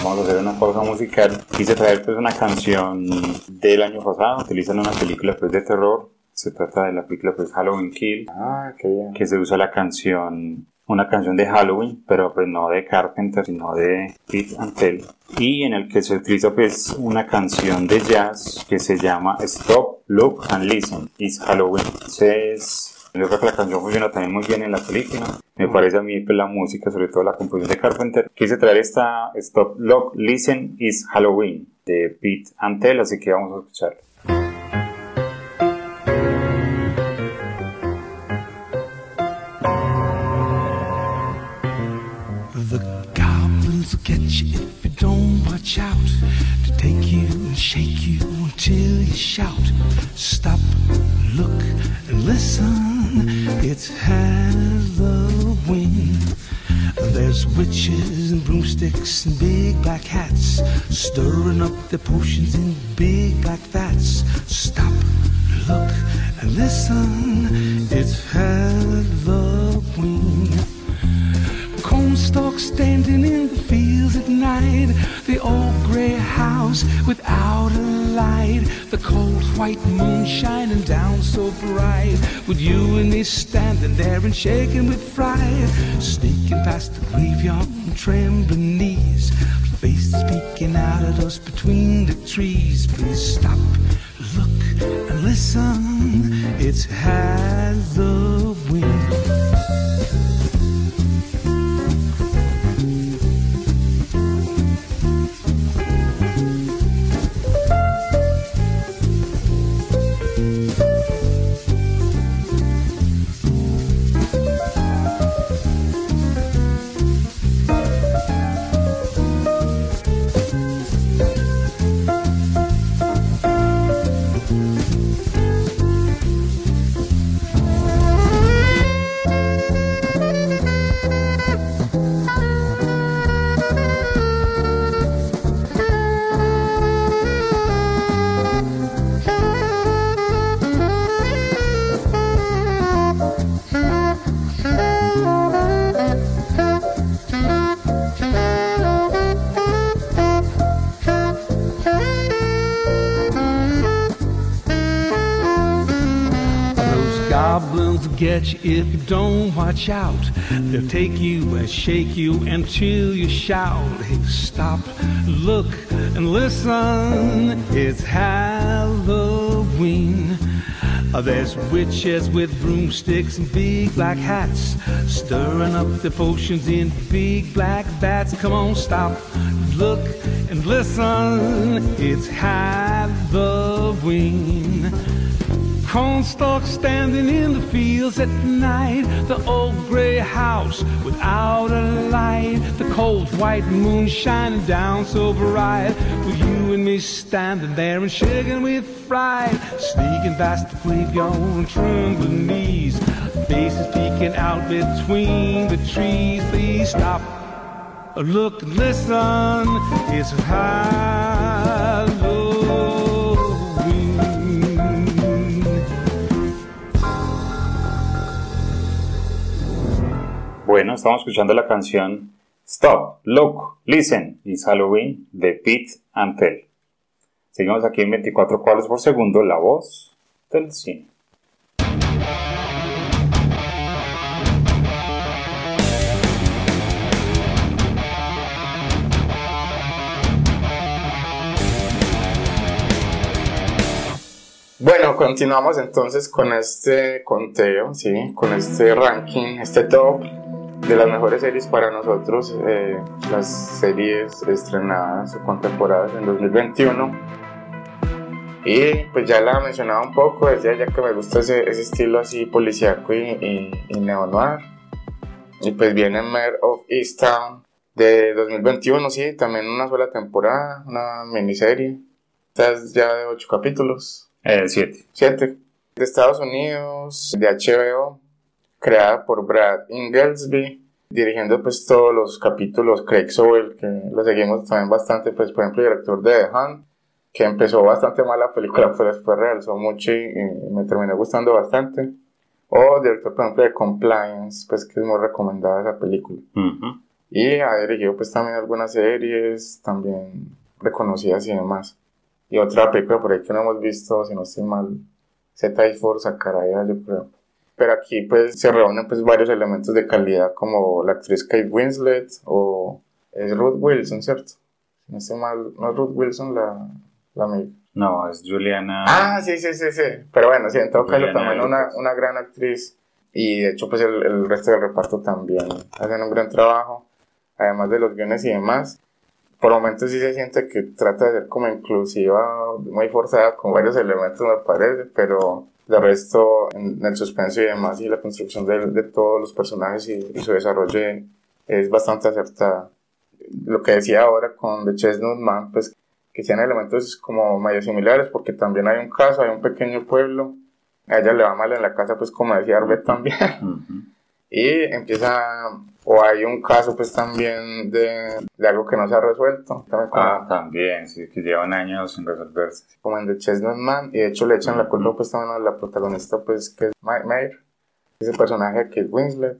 Vamos a hacer una pausa musical. Quise traer pues una canción del año pasado, utilizan una película pues de terror. Se trata de la película pues Halloween Kill. Ah, qué bien. Que se usa la canción una canción de Halloween, pero pues no de Carpenter, sino de Pete Antel, y en el que se utiliza pues una canción de jazz que se llama Stop, Look and Listen, It's Halloween. Entonces, yo creo que la canción funciona también muy bien en la película. Me parece a mí pues, la música, sobre todo la composición de Carpenter. Quise traer esta Stop, Look, Listen, It's Halloween de Pete Antel, así que vamos a escucharla. Watch out to take you and shake you until you shout. Stop, look, and listen. It's Halloween. There's witches and broomsticks and big black hats stirring up the potions in big black vats. Stop, look, and listen. It's Halloween cornstalk standing in the at night. The old gray house without a light. The cold white moon shining down so bright. With you and me standing there and shaking with fright. Sneaking past the graveyard on trembling knees. Faces peeking out at us between the trees. Please stop, look, and listen. It's Halloween. You if you don't watch out. They'll take you and shake you until you shout. Hey, stop, look, and listen. It's Halloween. There's witches with broomsticks and big black hats, stirring up the potions in big black vats. Come on, stop, look, and listen. It's Halloween. Cornstalk standing in the fields at night. The old gray house without a light. The cold white moon shining down so bright. With you and me standing there and shaking with fright. Sneaking past the graveyard trembling knees. Faces peeking out between the trees. Please stop. Look, listen. It's Halloween. Bueno, estamos escuchando la canción Stop, Look, Listen, It's Halloween de Pete Antel. Seguimos aquí en 24 cuadros por segundo, la voz del cine. Bueno, continuamos entonces con este conteo, ¿sí? Con este ranking, este top de las mejores series para nosotros, eh, las series estrenadas o contemporadas en 2021. Y pues ya la mencionaba un poco, decía ya que me gusta ese, ese estilo así policíaco y, y, y neo-noir. Y pues viene Mayor of Easttown de 2021, sí, también una sola temporada, una miniserie. Esta es ya de 8 capítulos. Eh, siete. 7 de Estados Unidos, de HBO, creada por Brad Inglesby, dirigiendo pues todos los capítulos Craig Sobel, que lo seguimos también bastante, pues por ejemplo, director de The Hunt, que empezó bastante mal la película, pero después realzó mucho y, y me terminó gustando bastante. O director, por ejemplo, de Compliance, pues que es muy recomendada esa película. Ujú. Y ha dirigido pues también algunas series, también reconocidas y demás. Y otra película por ahí que no hemos visto, si no estoy mal, Z y for Sakaraya, yo creo. Pero aquí pues se reúnen pues varios elementos de calidad como la actriz Kate Winslet o es Ruth Wilson, ¿cierto? No estoy mal, no es Ruth Wilson la, la amiga. No, es Juliana. Ah, sí, sí, sí, sí. Pero bueno, sí, en todo caso también una, una gran actriz. Y de hecho, pues el, el resto del reparto también hacen un gran trabajo. Además de los guiones y demás. Por momentos sí se siente que trata de ser como inclusiva, muy forzada con varios elementos me parece, pero de resto en el suspenso y demás y la construcción de, de todos los personajes y, y su desarrollo es bastante acertada. Lo que decía ahora con The Chestnut Man, pues que tiene elementos como medio similares porque también hay un caso, hay un pequeño pueblo, a ella le va mal en la casa pues como decía Arbet también Ujú. Y empieza o hay un caso pues también de, de algo que no se ha resuelto también como, Ah, también, sí, que llevan años sin resolverse. como en The Chestnut Man y de hecho le echan la culpa pues también a la protagonista pues que es Ma- Maeve ese personaje de Kate Winslet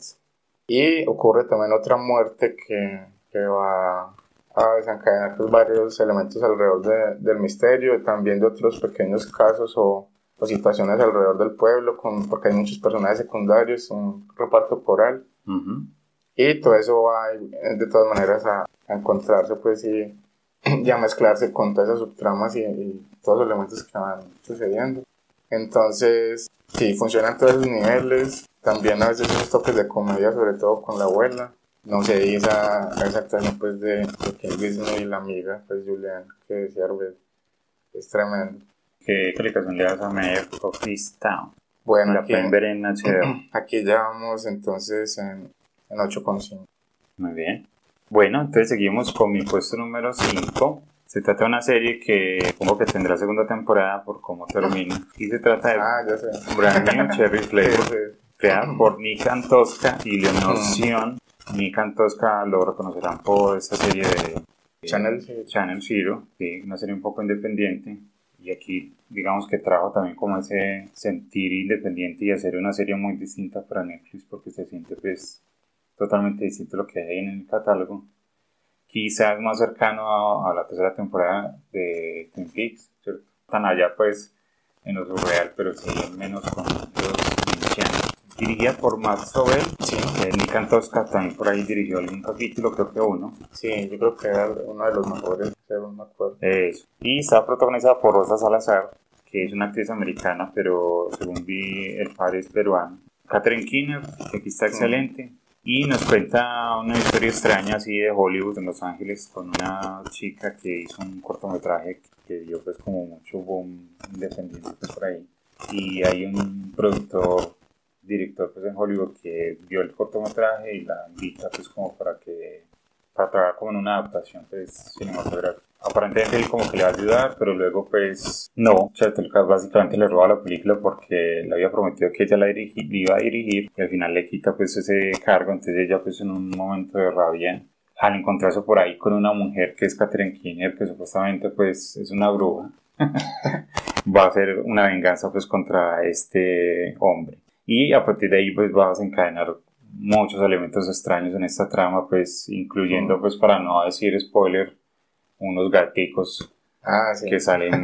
y ocurre también otra muerte que, que va a desencadenar pues, varios elementos alrededor de- del misterio y también de otros pequeños casos o, o situaciones alrededor del pueblo con, porque hay muchos personajes secundarios un reparto coral Ujú. y todo eso va eh, de todas maneras a, a encontrarse pues y, y a mezclarse con todas esas subtramas y, y todos los elementos que van sucediendo. Entonces, sí, funcionan todos esos niveles. También a veces unos toques de comedia, sobre todo con la abuela. No sé, y esa, esa actuación pues de, de Winslet y la amiga, pues Julian, que decía Arbet, es tremendo. ¿Qué calificación le das a Mayor of Easttown? Bueno, La aquí, pueden ver en HBO. aquí ya vamos entonces en, en 8,5. Muy bien. Bueno, entonces seguimos con mi puesto número 5. Se trata de una serie que supongo que tendrá segunda temporada por cómo termina. Y se trata de Ah, ya sé. Brand New Cherry Flavor, creada por Nick Antosca y Leonor Mm. Sion. Nick Antosca lo reconocerán por esta serie de Channel. Channel Zero, sí, una serie un poco independiente. Y aquí, digamos que trajo también como ese sentir independiente y hacer una serie muy distinta para Netflix porque se siente pues totalmente distinto a lo que hay en el catálogo. Quizás más cercano a, la tercera temporada de Twin Peaks. Tan allá pues en lo surreal, pero sí menos con los. Dirigida por Matt Sobel. Sí. Nick Antosca también por ahí dirigió algún capítulo, creo que uno. Sí, yo creo que era uno de los mejores, no me acuerdo. Eso. Y está protagonizada por Rosa Salazar, que es una actriz americana, pero según vi, el padre es peruano. Catherine Keener, que aquí está excelente. Y nos cuenta una historia extraña así de Hollywood en Los Ángeles con una chica que hizo un cortometraje que dio pues como mucho boom independiente por ahí. Y hay un productor, director pues en Hollywood que vio el cortometraje y la invita pues como para que para trabajar como en una adaptación pues cinematográfica. Aparentemente él como que le va a ayudar, pero luego pues no, Charlotte Lucas básicamente le roba la película porque le había prometido que ella la dirigi- iba a dirigir y al final le quita pues ese cargo, entonces ella pues en un momento de rabia al encontrarse por ahí con una mujer que es Catherine Keener, que supuestamente pues es una bruja, va a hacer una venganza pues contra este hombre. Y a partir de ahí pues va a desencadenar muchos elementos extraños en esta trama, pues incluyendo pues para no decir spoiler, unos gaticos Ah, sí. que salen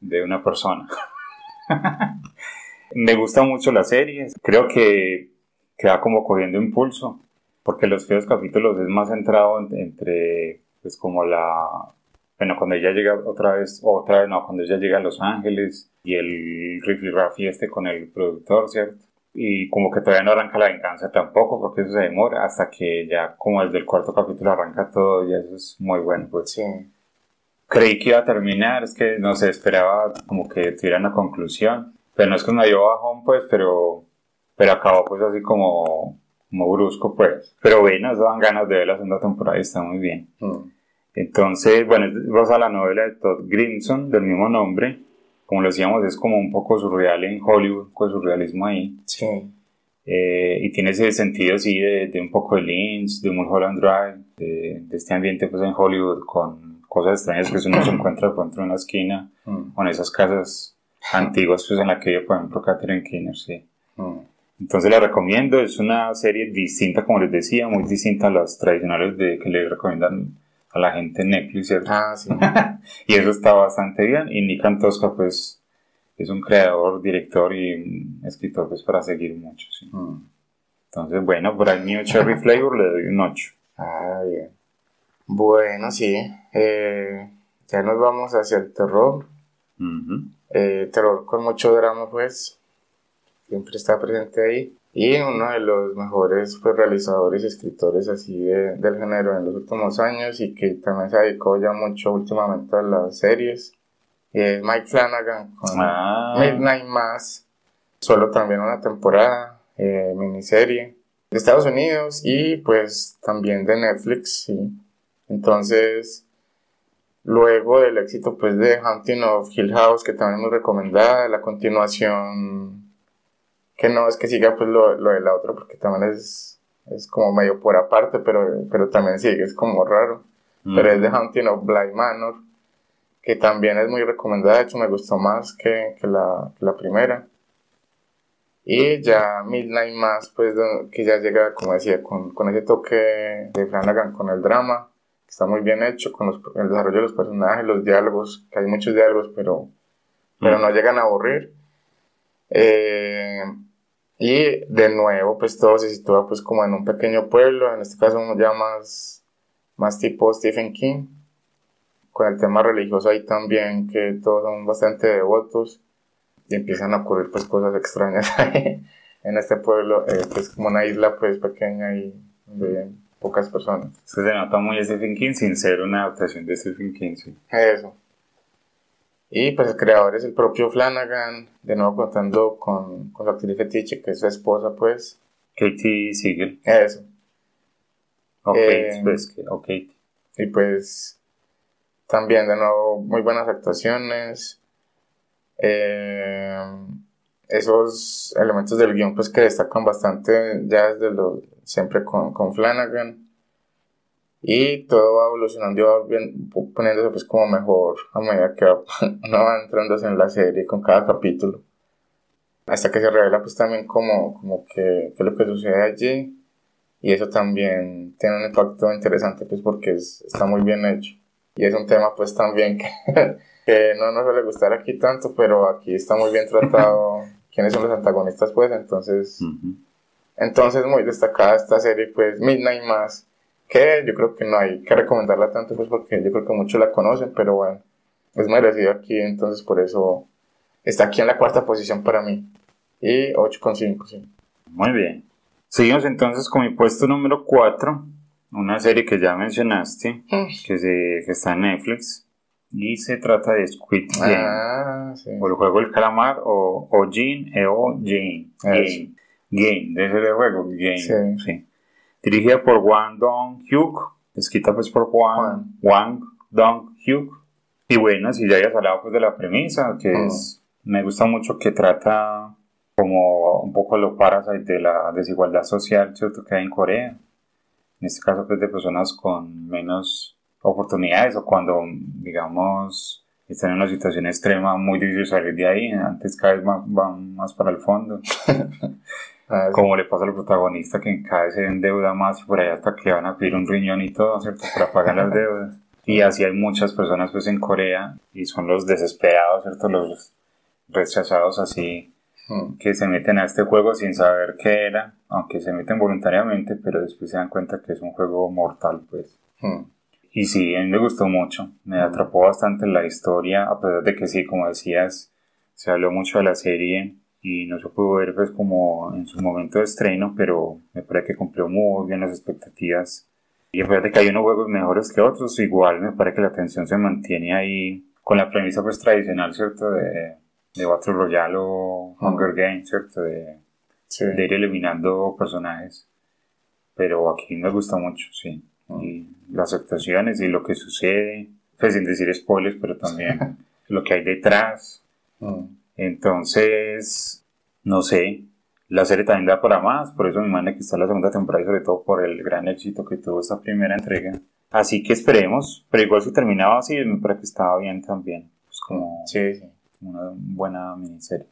de una persona. Me gusta mucho la serie, creo que, que va como cogiendo impulso, porque los primeros capítulos es más centrado en- entre, pues como la, bueno, cuando ella llega otra vez, otra vez, no, cuando ella llega a Los Ángeles y el rifirrafi este con el productor, ¿cierto? Y como que todavía no arranca la venganza tampoco, porque eso se demora hasta que ya como desde el cuarto capítulo arranca todo y eso es muy bueno, pues Sí. creí que iba a terminar, es que no sé, esperaba como que tuvieran una conclusión, pero no es que me dio bajón, pues, pero, pero acabó pues así como, como brusco, pues. Pero bueno, eso dan ganas de ver la segunda temporada y está muy bien. Mm. Entonces, bueno, basada en la novela de Todd Grimson, del mismo nombre. Como lo decíamos, es como un poco surreal en Hollywood, con surrealismo ahí. Sí. Eh, y tiene ese sentido así de, de un poco de Lynch, de Mulholland Drive, de, de este ambiente pues en Hollywood con cosas extrañas que uno se encuentra de pronto en una esquina, Mm. con esas casas antiguas pues en la que vive por ejemplo Catherine Keener, sí. Mm. Entonces la recomiendo, es una serie distinta como les decía, muy distinta a las tradicionales de, que le recomiendan a la gente en Netflix, ¿cierto? Ah, sí. y eso está bastante bien y Nick Antosca pues es un creador, director y un escritor pues para seguir mucho, sí. Mm. Entonces, bueno, por el mío Cherry Flavor le doy un 8. Ah, bien. Bueno, sí. eh, ya nos vamos hacia el terror. Eh, terror con mucho drama, pues. Siempre está presente ahí. Y uno de los mejores pues, realizadores y escritores así de- del género en los últimos años y que también se dedicó ya mucho últimamente a las series. Y es Mike Flanagan con Ah. Midnight Mass. Solo también una temporada, eh, miniserie de Estados Unidos y pues también de Netflix, sí. Entonces, luego del éxito pues de Hunting of Hill House, que también muy recomendada, la continuación, que no es que siga pues lo, lo de la otra, porque también es, es como medio por aparte, pero, pero también sigue, es como raro. Pero es de Hunting of Bly Manor, que también es muy recomendada, de hecho me gustó más que, que la, la primera. Y ya Midnight Mass, pues que ya llega, como decía, con, con ese toque de Flanagan con el drama, que está muy bien hecho, con los- el desarrollo de los personajes, los diálogos, que hay muchos diálogos, pero, pero Mm. no llegan a aburrir. Eh, y de nuevo, pues todo se sitúa pues como en un pequeño pueblo, en este caso ya más, más tipo Stephen King, con el tema religioso ahí también, que todos son bastante devotos y empiezan a ocurrir pues cosas extrañas ahí en este pueblo, eh, que es como una isla pues pequeña y viven pocas personas. Se nota muy Stephen King sin ser una adaptación de Stephen King, sí. Eso. Y pues el creador es el propio Flanagan, de nuevo contando con, con su actriz fetiche, que es su esposa, pues. Katie Siegel. Eso. O Eh, pues. Y pues también de nuevo muy buenas actuaciones. Eh, esos elementos del guion pues que destacan bastante ya desde lo, siempre con, con Flanagan. Y todo va evolucionando y va bien- poniéndose pues como mejor a medida que va, uno va entrándose en la serie con cada capítulo. Hasta que se revela pues también como, como que, que lo que sucede allí. Y eso también tiene un impacto interesante, pues porque es- está muy bien hecho. Y es un tema, pues también que, que no nos suele gustar aquí tanto, pero aquí está muy bien tratado quiénes son los antagonistas, pues, entonces, Ujú. entonces muy destacada esta serie, pues, Midnight Mass, que yo creo que no hay que recomendarla tanto, pues, porque yo creo que muchos la conocen, pero bueno, es merecido aquí, entonces por eso está aquí en la cuarta posición para mí, y 8,5, sí. Muy bien. Seguimos entonces con mi puesto número 4, una serie que ya mencionaste, que, se, que está en Netflix, y se trata de Squid Game, Ah, sí. o el juego del calamar, o, o Jin, e o Jane. Game. Game, de ese de juego, Game. Sí. sí. Dirigida por Wang Dong-hyuk, escrita pues por Wang, Wang Dong-hyuk. Y bueno, si ya hayas hablado pues de la premisa, que Mm. es, me gusta mucho que trata como un poco lo parasite de la desigualdad social, ¿cierto? Que hay en Corea. En este caso pues de personas con menos oportunidades o cuando, digamos, están en una situación extrema, muy difícil salir de ahí, antes cada vez van, van más para el fondo Ah, como le pasa al protagonista que cada vez se endeuda más y por allá hasta que van a pedir un riñón y todo, ¿cierto? Para pagar las deudas. Y así hay muchas personas pues en Corea y son los desesperados, ¿cierto? Los rechazados así Mm. que se meten a este juego sin saber qué era, aunque se meten voluntariamente, pero después se dan cuenta que es un juego mortal, pues. Mm. Y sí, a mí me gustó mucho, me atrapó bastante la historia, a pesar de que sí, como decías, se habló mucho de la serie y no se pudo ver pues como en su momento de estreno, pero me parece que cumplió muy bien las expectativas. Y de que hay unos juegos mejores que otros, igual me parece que la atención se mantiene ahí con la premisa pues tradicional, ¿cierto? De, de Battle Royale o Hunger Games, ¿cierto? De, Sí. de ir eliminando personajes. Pero aquí me gusta mucho, sí. Y las actuaciones y lo que sucede, pues sin decir spoilers, pero también lo que hay detrás. Mm. Entonces, no sé, la serie también da para más, por eso me imagino que está la segunda temporada y sobre todo por el gran éxito que tuvo esta primera entrega. Así que esperemos, pero igual si terminaba así, me parece que estaba bien también. Pues como Sí, sí. una buena miniserie.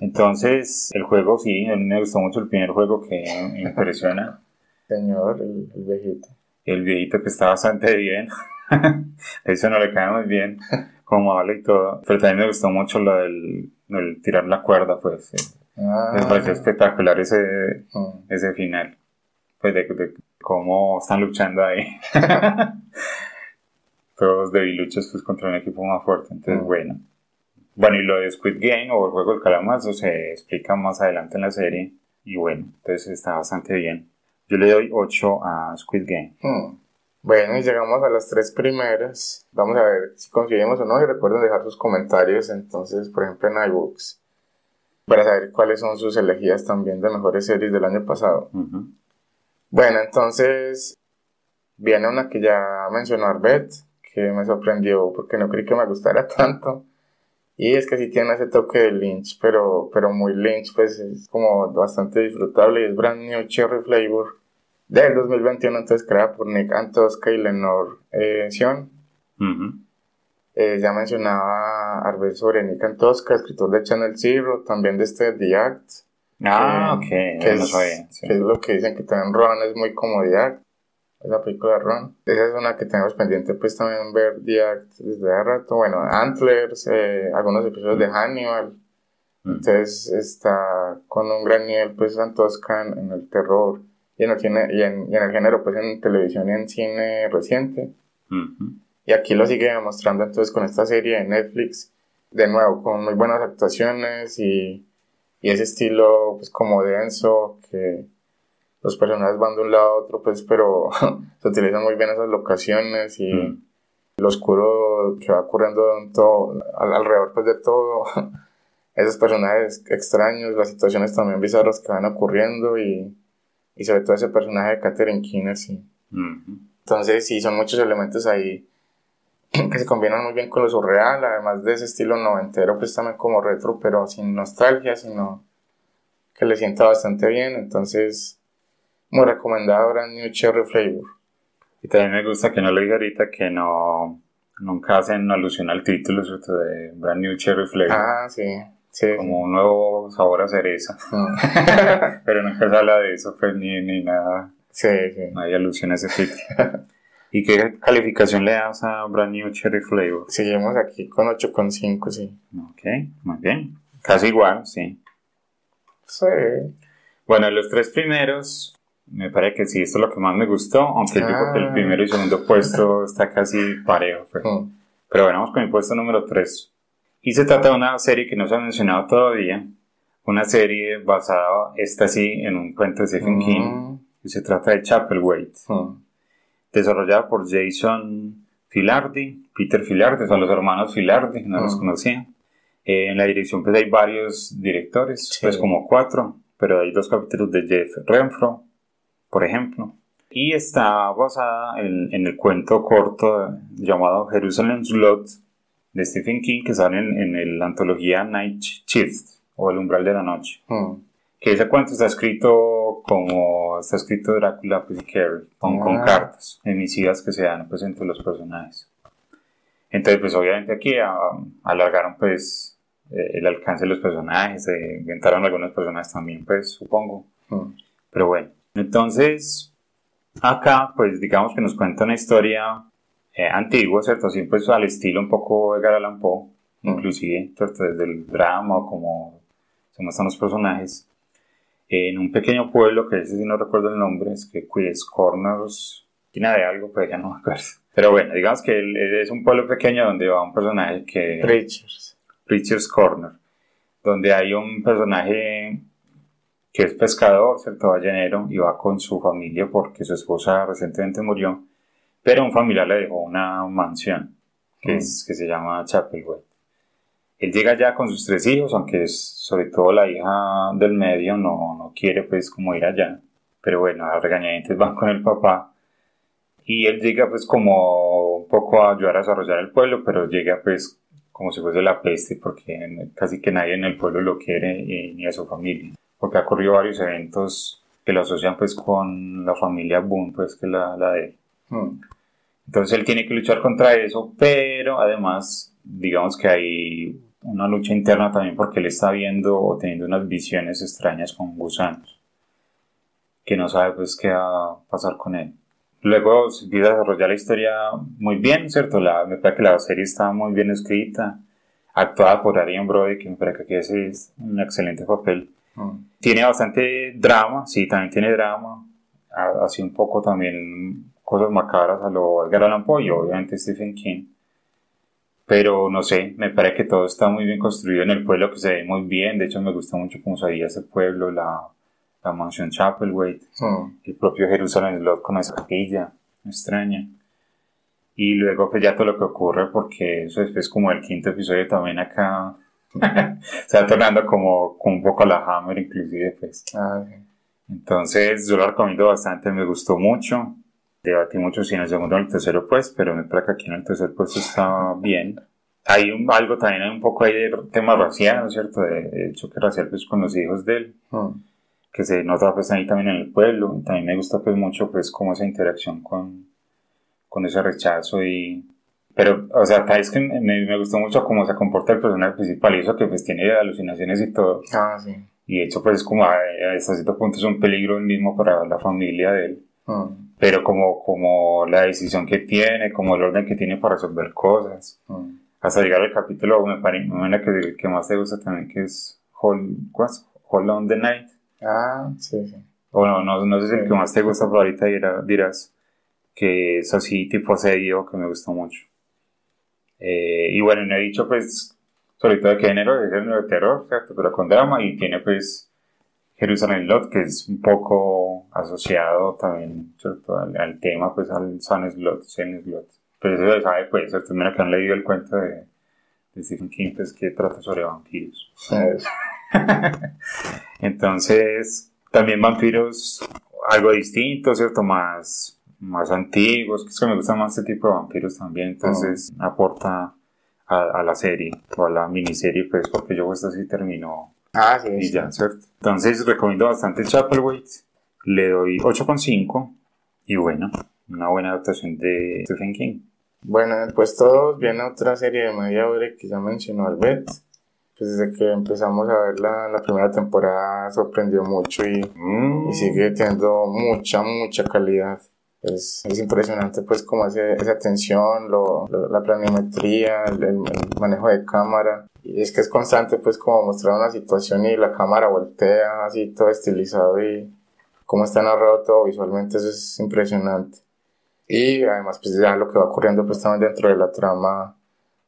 Entonces, el juego sí, a mí me gustó mucho el primer juego que me impresiona. Señor, el, el viejito. El viejito que está bastante bien. Eso no le cae muy bien, como habla y todo. Pero también me gustó mucho lo del, tirar la cuerda, pues. eh, Ah, Me pareció espectacular ese, mm. ese final. Pues de, de cómo están luchando ahí. Todos debiluchos pues contra un equipo más fuerte. Entonces, Mm. bueno. Bueno, y lo de Squid Game o el juego del calamar, eso se explica más adelante en la serie. Y bueno, entonces está bastante bien. Yo le doy 8 a Squid Game. Hmm. Bueno, y llegamos a las tres primeras. Vamos a ver si conseguimos o no. Y recuerden dejar sus comentarios, entonces, por ejemplo, en iBooks, para saber cuáles son sus elegidas también de mejores series del año pasado. Bueno, entonces, viene una que ya mencionó Arbet, que me sorprendió porque no creí que me gustara tanto. Y es que sí tiene ese toque de Lynch, pero, pero muy Lynch, pues es como bastante disfrutable y es Brand New Cherry Flavor del 2021, entonces creada por Nick Antosca y Lenore eh, Sion. Eh, ya mencionaba Arbet sobre Nick Antosca, escritor de Channel Zero, también de este The Act. Ah, que- ok, que no es, sabía. sí. que es lo que dicen que también Ron es muy como The Act, esa película de Ron. Esa es una que tenemos pendiente pues también ver The Act desde hace rato. Bueno, Antlers, eh, algunos episodios de Hannibal. Entonces está con un gran nivel pues Antosca en, en el terror y en el, cine, y, en, y en el género pues en televisión y en cine reciente. Ujú. Y aquí lo sigue demostrando entonces con esta serie de Netflix, de nuevo, con muy buenas actuaciones y, y ese estilo pues como denso, que los personajes van de un lado a otro, pues pero se utilizan muy bien esas locaciones y Mm. lo oscuro que va ocurriendo en todo, al- alrededor pues de todo, esos personajes extraños, las situaciones también bizarras que van ocurriendo y, y sobre todo ese personaje de Catherine Keener, sí. Entonces, sí, son muchos elementos ahí que se combinan muy bien con lo surreal, además de ese estilo noventero, pues también como retro, pero sin nostalgia, sino que le sienta bastante bien. Entonces, muy recomendado Brand New Cherry Flavor. Y también me gusta que no lo diga ahorita que no nunca hacen alusión al título ¿cierto? de Brand New Cherry Flavor, Ah, sí, sí. como un nuevo sabor a cereza. Mm. Pero nunca se habla de eso, pues ni, ni nada, Sí, sí. no hay alusión a ese título. ¿Y qué calificación le das a Brand New Cherry Flavor? Seguimos aquí con 8,5, sí. Ok, muy bien. Casi igual, sí. Sí. Bueno, los tres primeros, me parece que sí, esto es lo que más me gustó, aunque digo que el Ah. primero y segundo puesto está casi parejo. pues. Mm. Pero bueno, vamos con el puesto número 3. Y se trata de una serie que no se ha mencionado todavía. Una serie basada, esta sí, en un cuento de Stephen King. Mm. Y se trata de Chapelwaite. Mm. Desarrollada por Jason Filardi, Peter Filardi, son los hermanos Filardi, no los Mm. conocía. Eh, en la dirección pues hay varios directores, Sí. pues como cuatro, pero hay dos capítulos de Jeff Renfro, por ejemplo. Y está basada en, en el cuento corto llamado Jerusalem's Lot de Stephen King que sale en, en el- la antología Night Shift o El umbral de la noche. Mm. Que ese cuento está escrito como está escrito Drácula pues, y Carrie, con, con Ah. cartas emisivas que se dan pues, entre los personajes. Entonces, pues obviamente aquí ah, alargaron pues eh, el alcance de los personajes, inventaron algunos personajes también, pues supongo. Mm. Pero bueno, entonces acá pues digamos que nos cuenta una historia eh, antigua, ¿cierto? Así pues al estilo un poco de Allan Poe, inclusive, ¿cierto? Desde el drama o como se muestran los personajes. En un pequeño pueblo que ese sí no recuerdo el nombre, es que Queens Corners, tiene de algo, pero ya no me acuerdo. Pero bueno, digamos que es un pueblo pequeño donde va un personaje que... Preachers. Preacher's Corner, donde hay un personaje que es pescador, ¿cierto? Ballenero, y va con su familia porque su esposa recientemente murió, pero un familiar le dejó una mansión que, Mm. es, que se llama Chapelwood. Él llega ya con sus tres hijos, aunque es sobre todo la hija del medio no, no quiere pues como ir allá, pero bueno, a regañadientes van con el papá y él llega pues como un poco a ayudar a desarrollar el pueblo, pero llega pues como si fuese la peste porque casi que nadie en el pueblo lo quiere y, ni a su familia, porque ha ocurrido varios eventos que lo asocian pues con la familia Boone, pues que es la, la de él. Entonces él tiene que luchar contra eso, pero además digamos que hay una lucha interna también porque él está viendo o teniendo unas visiones extrañas con gusanos, que no sabe pues qué va a pasar con él. Luego se empieza a desarrollar la historia muy bien, ¿cierto? La, me parece que la serie está muy bien escrita, actuada por Arian Brody, que me parece que aquí hace un excelente papel. Mm. Tiene bastante drama, sí, también tiene drama, así un poco también cosas macabras a lo Edgar Allan Poe y obviamente Stephen King. Pero no sé, me parece que todo está muy bien construido en el pueblo, que se ve muy bien. De hecho, me gusta mucho cómo se veía ese pueblo, la, la mansión Chapelwaite, Mm. el propio Jerusalén Slot con esa capilla extraña. Y luego, pues ya todo lo que ocurre, porque eso después, como el quinto episodio, también acá se va tornando como, como un poco a la Hammer, inclusive, pues. Ah, sí. Entonces, yo lo recomiendo bastante, me gustó mucho. Debatí mucho si en el segundo o en el tercero, pues, pero me parece que aquí en el tercer puesto está bien. Hay un, algo también, hay un poco ahí de tema racial, ¿no es cierto? De, de choque racial, pues, con los hijos de él, Mm. que se nota, pues, ahí también en el pueblo. Y también me gusta, pues, mucho, pues, como esa interacción con, con ese rechazo y... Pero, o sea, es que me, me gustó mucho cómo se comporta el personaje principal y eso que, pues, tiene alucinaciones y todo. Ah, sí. Y de hecho, pues, como a, hasta cierto punto es un peligro el mismo para la familia de él. Mm. Pero como, como la decisión que tiene, como el orden que tiene para resolver cosas. Mm. Hasta llegar al capítulo, me parece que que más te gusta también, que es Hold. Hold on the Night. Ah, sí, sí. O no, no, sé si el que más te gusta, pero ahorita dirá- dirás que es así, tipo asedio, que me gustó mucho. Eh, y bueno, no he dicho, pues, sobre todo de qué género, es género de terror, ¿cierto? Pero con drama, y tiene, pues, Jerusalén Lot, que es un poco asociado también, ¿cierto? Al, al tema, pues, al Sun Slot, Sun Slot. Pero eso se sabe, pues, ¿cierto? Mira que han leído el cuento de, de Stephen King, pues, que trata sobre vampiros. Es- Entonces, también vampiros algo distintos, ¿cierto? Más, más antiguos, que es que me gustan más este tipo de vampiros también, entonces aporta a, a la serie o a la miniserie, pues porque yo esta sí terminó Ah, sí. y sí. ya, ¿cierto? Entonces recomiendo bastante Chapelwaite, le doy 8,5 y bueno, una buena adaptación de Stephen King. Bueno, en el puesto 2 viene otra serie de media hora que ya mencionó Albert. Pues desde que empezamos a ver la, la primera temporada sorprendió mucho y, Mm. y sigue teniendo mucha, mucha calidad. Es, es impresionante pues como ese, esa atención, lo, lo- la planimetría, el, el manejo de cámara. Y es que es constante pues como mostrar una situación y la cámara voltea así todo estilizado y cómo está narrado todo visualmente, eso es impresionante. Y además pues ya lo que va ocurriendo pues también dentro de la trama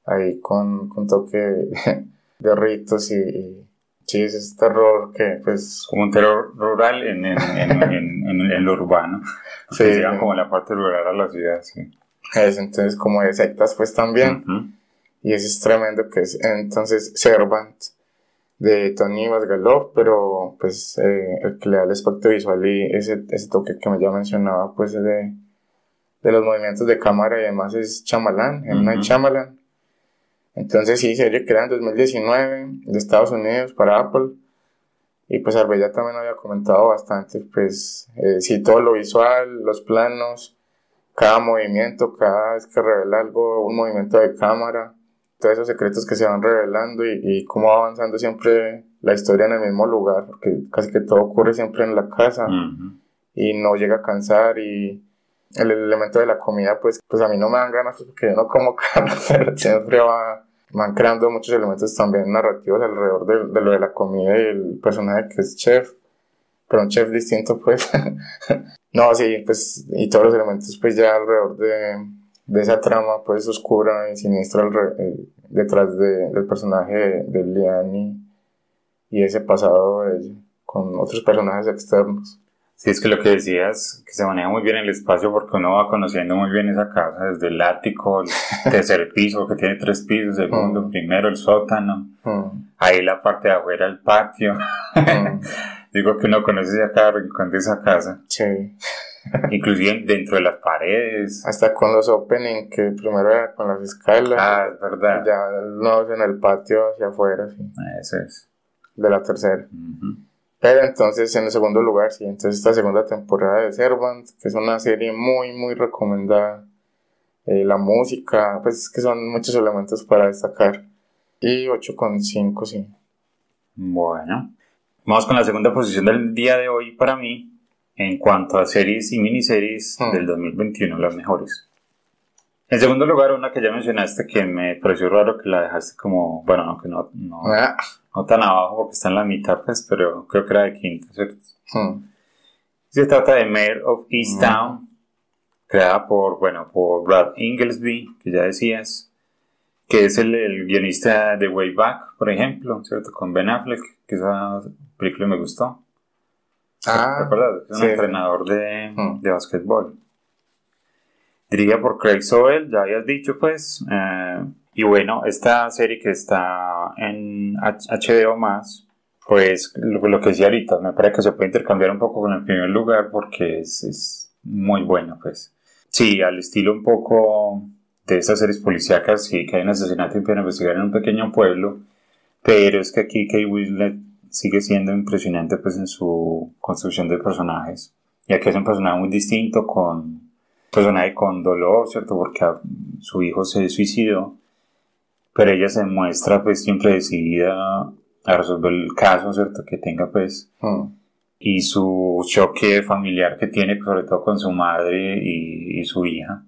ahí con, con toque de ritos y, y sí, ese es terror que pues Como un terror rural en, en, en, en, lo urbano. Sí. Que llegan como la parte rural a la ciudad, sí. es entonces como de sectas pues también. Ujú. Y eso es tremendo que es entonces Servant de Tony Vasgalov, pero pues eh, el que le da el aspecto visual y ese, ese toque que me ya mencionaba pues de, de los movimientos de cámara y además es Chamalán. Night Ujú. Shyamalan. Entonces sí, serie creada en 2019 de Estados Unidos para Apple. Y pues Arbella también había comentado bastante, pues eh, sí, todo lo visual, los planos, cada movimiento, cada vez que revela algo, un movimiento de cámara, todos esos secretos que se van revelando y, y cómo va avanzando siempre la historia en el mismo lugar, porque casi que todo ocurre siempre en la casa Ujú. y no llega a cansar y el elemento de la comida pues, pues a mí no me dan ganas porque yo no como carne, pero siempre va, van creando muchos elementos también narrativos alrededor de, de lo de la comida y el personaje que es chef, pero un chef distinto pues. no, sí, pues y todos los elementos pues ya alrededor de, de esa trama pues oscura y siniestra eh, detrás de- del personaje de, de Lian y, ese pasado de ella con otros personajes externos. Sí, es que lo que decías, que se maneja muy bien el espacio porque uno va conociendo muy bien esa casa, desde el ático, el tercer piso, que tiene tres pisos, segundo, Mm. primero, el sótano, Mm, ahí la parte de afuera, el patio. mm, Digo que uno conoce ya cada rincón de esa casa, sí. Inclusive dentro de las paredes. Hasta con los opening, que primero era con las escalas, Ah, es verdad. ya no en el patio hacia afuera, sí, Eso es. de la tercera. Ujú. Pero entonces, en el segundo lugar, sí, entonces esta segunda temporada de Servant, que es una serie muy, muy recomendada. Eh, la música, pues que son muchos elementos para destacar. Y 8,5, sí. Bueno, vamos con la segunda posición del día de hoy para mí en cuanto a series y miniseries Hmm. del 2021, las mejores. En segundo lugar, una que ya mencionaste que me pareció raro que la dejaste como, bueno, aunque no, no, Ah, no tan abajo porque está en la mitad, pues, pero creo que era de quinta, ¿cierto? hmm, Se trata de Mayor of Easttown, Mm. creada por, bueno, por Brad Inglesby, que ya decías, que es el, el guionista de Way Back, por ejemplo, ¿cierto? Con Ben Affleck, que esa película me gustó. ¿Te Ah? Es un sí. entrenador de, Mm. de básquetbol. Dirigida por Craig Sobel, ya habías dicho, pues. eh, y bueno, esta serie que está en HBO más, pues lo, lo que decía ahorita, me parece que se puede intercambiar un poco con el primer lugar porque es, es muy buena, pues. Sí, al estilo un poco de esas series policíacas, sí, que hay un asesinato y empiezan a investigar en un pequeño pueblo, pero es que aquí Kate Winslet sigue siendo impresionante pues en su construcción de personajes. Y aquí es un personaje muy distinto, con personaje con dolor, ¿cierto? Porque a- su hijo se suicidó, pero ella se muestra pues siempre decidida a resolver el caso, ¿cierto? Que tenga pues hmm, y su choque familiar que tiene, pues, sobre todo con su madre y, y su hija,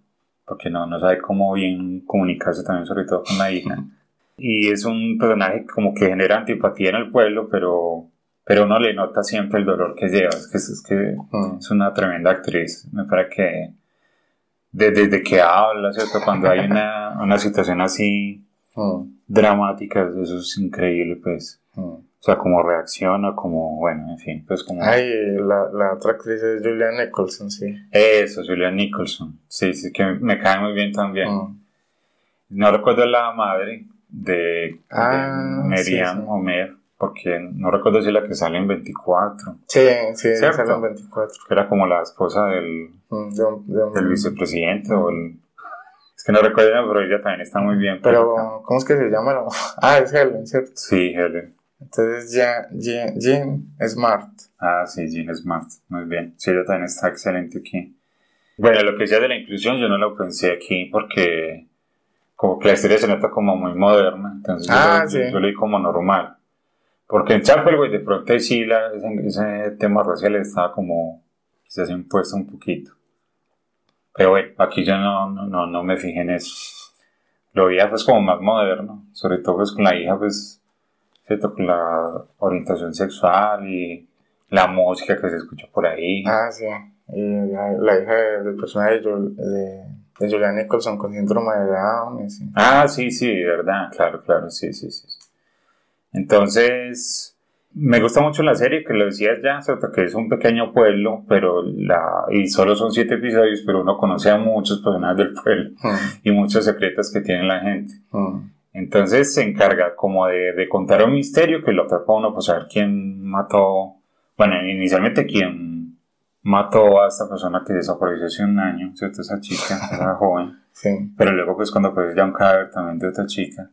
porque no, no sabe cómo bien comunicarse también, sobre todo con la hija. Y es un personaje como que genera antipatía en el pueblo, pero, pero uno le nota siempre el dolor que lleva. Es que es, que es una tremenda actriz. Me parece que de- desde que habla, ¿cierto? Cuando hay una, una situación así hmm, dramática, eso es increíble, pues. hmm. O sea, como reacciona, como, bueno, en fin, pues como... Ay, la, la otra actriz es Julia Nicholson, sí. Eso, Julia Nicholson. Sí, sí, que me cae muy bien también. No recuerdo la madre de, Ah, de Meriam sí, sí. Omer, porque no recuerdo si la que sale en 24, Sí, sí, sale en 24. que era como la esposa del, de un- de un- del vicepresidente o el... Es que no recuerdo, pero ella también está muy bien. Pero, ¿cómo es que se llama? la- Ah, es Helen, ¿cierto? Sí, Helen. Entonces, Jean, Jean, Jean Smart. Ah, sí, Jean Smart. Muy bien. Sí, ella también está excelente aquí. Bueno, lo que decía de la inclusión yo no lo pensé aquí porque como que la historia se nota como muy moderna, entonces yo Ah, sí. yo, vi como normal. Porque en Chapel, de pronto ahí sí la, ese, ese tema racial estaba como quizás impuesto un poquito. Pero bueno, aquí yo no, no, no, me fijé en eso. Lo veía pues como más moderno, sobre todo pues con la hija pues, ¿cierto? Con la orientación sexual y la música que se escucha por ahí. Ah, sí. Y la, la hija de- del personaje de, Jul- de, de Julian Nicholson con síndrome de Down. sí. Ah, sí, sí, verdad, claro, claro, sí, sí, sí. Entonces, me gusta mucho la serie, que lo decías ya, ¿cierto? que es un pequeño pueblo, pero la, y solo son siete episodios, pero uno conoce a muchos personajes del pueblo Mm, y muchos secretos que tiene la gente. mm. Entonces se encarga como de, de contar un misterio que lo atrapa a uno, pues saber quién mató, bueno, inicialmente quién mató a esta persona que desapareció hace un año, ¿cierto? Esa chica, esa joven Sí. pero luego pues cuando pues ya un cadáver también de otra chica.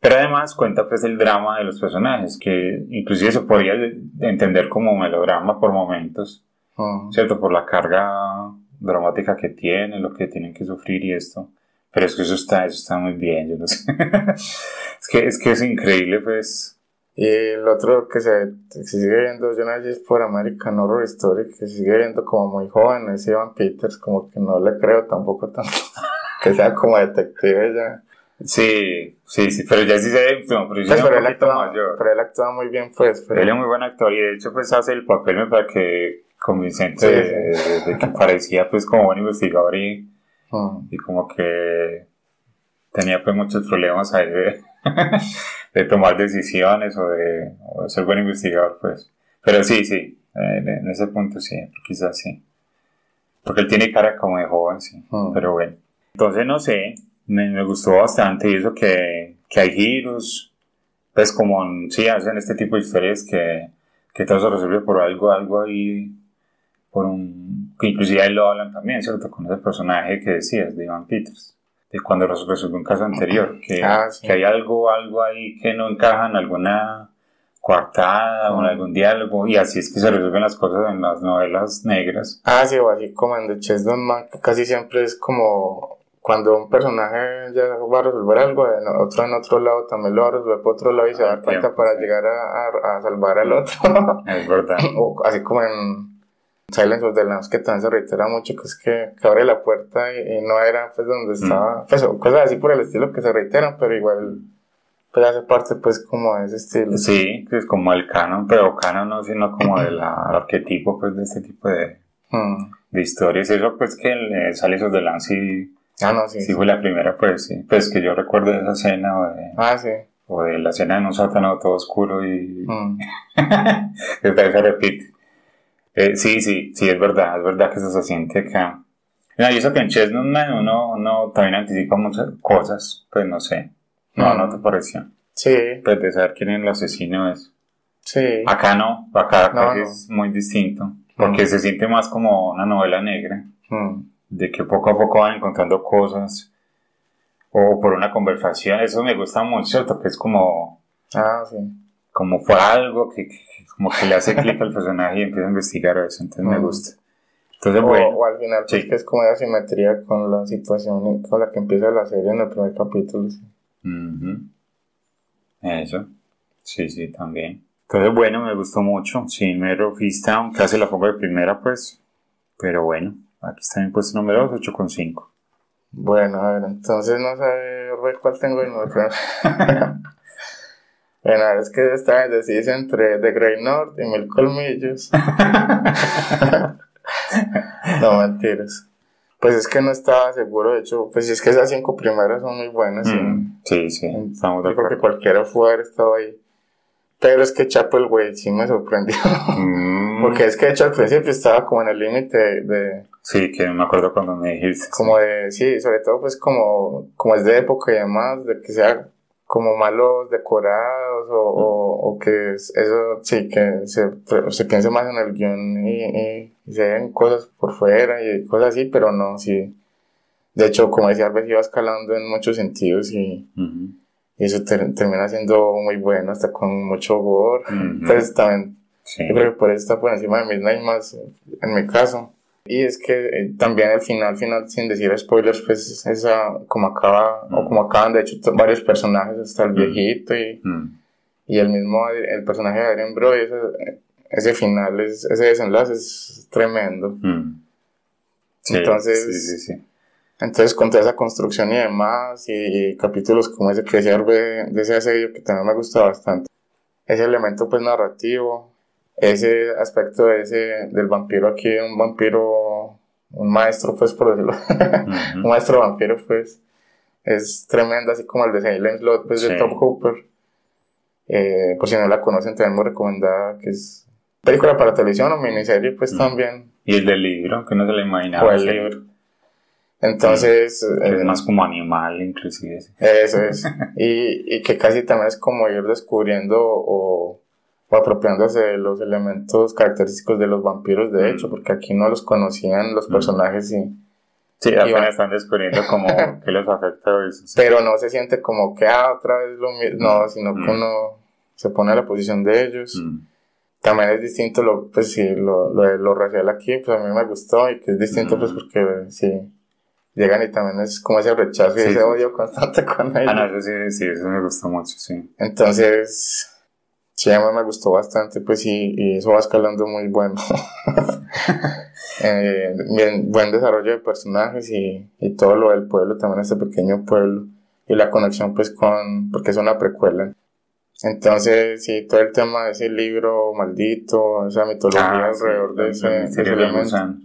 Pero además cuenta pues el drama de los personajes, que inclusive se podría de- de entender como melodrama por momentos, Mm. ¿cierto? Por la carga dramática que tiene, lo que tienen que sufrir y esto. Pero es que eso está, eso está muy bien, yo no sé. es, que, es que es increíble pues. Y el otro que se, se sigue viendo, yo no sé si es por American Horror Story, que se sigue viendo como muy joven, es Ivan Peters, como que no le creo tampoco tanto. que sea como detective ya. Sí, sí, sí, pero ya sí se ve, no, pero Pues, pero, él actúa, mayor. pero él actúa muy bien, pues. Pero, Él es muy buen actor y de hecho pues hace el papel me parece que convincente Sí, de, sí. de- de que parecía pues como buen investigador y, Mm. y como que tenía pues muchos problemas ahí de, de tomar decisiones o de, o de ser buen investigador pues. Pero sí, sí, en, ese punto sí, quizás sí. Porque él tiene cara como de joven, sí, Mm. pero bueno. Entonces no sé, me, me gustó bastante y eso que, que hay giros, pues como sí hacen este tipo de historias que, que todo se resuelve por algo, algo ahí, por un, que inclusive ahí lo hablan también, ¿cierto? Con ese personaje que decías, de Ivan Peters, de cuando res- resolvió un caso anterior, que, Ah, sí. que hay algo, algo ahí que no encaja en alguna coartada o en Mm. algún diálogo, y así es que se resuelven las cosas en las novelas negras. Ah, sí, o así como en The Chestnut Man, que casi siempre es como cuando un personaje ya va a resolver algo, en otro en otro lado también lo va a resolver por otro lado y se va a dar cuenta tiempo, para sí. llegar a, a- a salvar al otro. Es verdad. o así como en Silence of the Lambs, que también se reitera mucho, que es que, que abre la puerta y, y no era pues donde estaba, pues cosas así por el estilo que se reiteran, pero igual pues hace parte pues como de ese estilo. Sí, que es como el canon, pero canon no, sino como del arquetipo pues de este tipo de, Mm. de historias. Eso pues que el eh, Lance sí, Ah, no, sí. sí fue la primera pues sí. Pues que yo recuerdo de esa escena o de, Ah, sí. o de la escena en un sótano todo oscuro y Mm. se repite. Eh, sí, sí, sí, es verdad, es verdad que eso se siente acá. No, y eso que en Chestnut Man uno, uno también anticipa muchas cosas, pues no sé. No, Mm. no te pareció. Sí, Pues de saber quién es el asesino es. sí. Acá no, acá No, casi no. es muy distinto, porque Mm. se siente más como una novela negra, Mm. de que poco a poco van encontrando cosas, o por una conversación, eso me gusta mucho, ¿cierto? Que es como, Ah, sí. como por algo que, que- como que le hace clic al personaje y empieza a investigar eso, entonces me gusta. Entonces, O, bueno, o al final, pues Sí. que es como de simetría con la situación con la que empieza la serie en el primer capítulo. sí. eso, sí, sí, también. Entonces, bueno, me gustó mucho, sí, Mero Fistown, casi la pongo de primera, pues, pero bueno, aquí está mi puesto número 2, 8,5. Bueno, a ver, entonces no sabe Rey, cuál tengo en el primer. Bueno, es que esta vez decís entre The Grey North y Mil Colmillos. no, mentiras. Pues es que no estaba seguro, de hecho, pues es que esas cinco primeras son muy buenas. sí. Mm, Sí, sí, estamos de acuerdo. cualquiera fue haber estado ahí. Pero es que Chapel, güey, sí me sorprendió. Mm, Porque es que de hecho al principio estaba como en el límite de, de- Sí, que me acuerdo cuando me dijiste. como de, sí, sobre todo pues como, como es de época y demás, de que sea como malos decorados o, o, o que es- eso sí, que se, se piense más en el guion y, y, y se ven cosas por fuera y cosas así, pero no, sí. De hecho, como decía Arbes, iba escalando en muchos sentidos y, Ujú, y eso ter- termina siendo muy bueno, hasta con mucho gore. ujú, Entonces también sí. yo creo que por eso está por encima de Midnight más en mi caso. Y es que eh, también el final, final, sin decir spoilers, pues esa, como acaba, o Mm. como acaban de hecho varios personajes, hasta el Mm. viejito y, Mm, y el mismo, el personaje de Adrian Brody, ese, ese final, es, ese desenlace es tremendo. mm. Sí, entonces, sí, sí, sí. entonces con toda esa construcción y demás, y, y capítulos como ese que decía de, de ese asedio que también me gusta bastante. Ese elemento pues narrativo, ese aspecto de ese, del vampiro aquí, un vampiro, un maestro pues por decirlo, un Ujú. maestro vampiro pues, es tremendo, así como el de Silent Slot pues Sí. de Top Hooper. Eh, por si no la conocen, también muy recomendada, que es película para televisión o miniserie pues Mm. también, Y el del libro, que no se le imaginaba. o el libro. Entonces, que eh, es más como animal, inclusive. Eso es. Y, y que casi también es como ir descubriendo o, o apropiándose de los elementos característicos de los vampiros, de Mm. hecho, porque aquí no los conocían los Mm. personajes, y, Sí, Y apenas están descubriendo como que les afecta eso. sí. pero no se siente como que, ah, otra vez lo mismo, no, sino que Mm. uno se pone a la posición de ellos. Mm. También es distinto, lo, pues sí, lo, lo, lo racial aquí, pues a mí me gustó y que es distinto, Mm. pues porque sí, llegan y también es como ese rechazo y Sí, ese sí, odio constante con ellos. Ah, no, eso sí, sí, eso me gustó mucho, sí. Entonces, sí, a mí me gustó bastante, pues, y, y eso va escalando muy bueno. Eh, bien, buen desarrollo de personajes y, y todo lo del pueblo, también este pequeño pueblo, y la conexión, pues, con, porque es una precuela. Entonces, sí, todo el tema de ese libro maldito, esa mitología Ah, sí, alrededor de ese, ese elemento. gusano.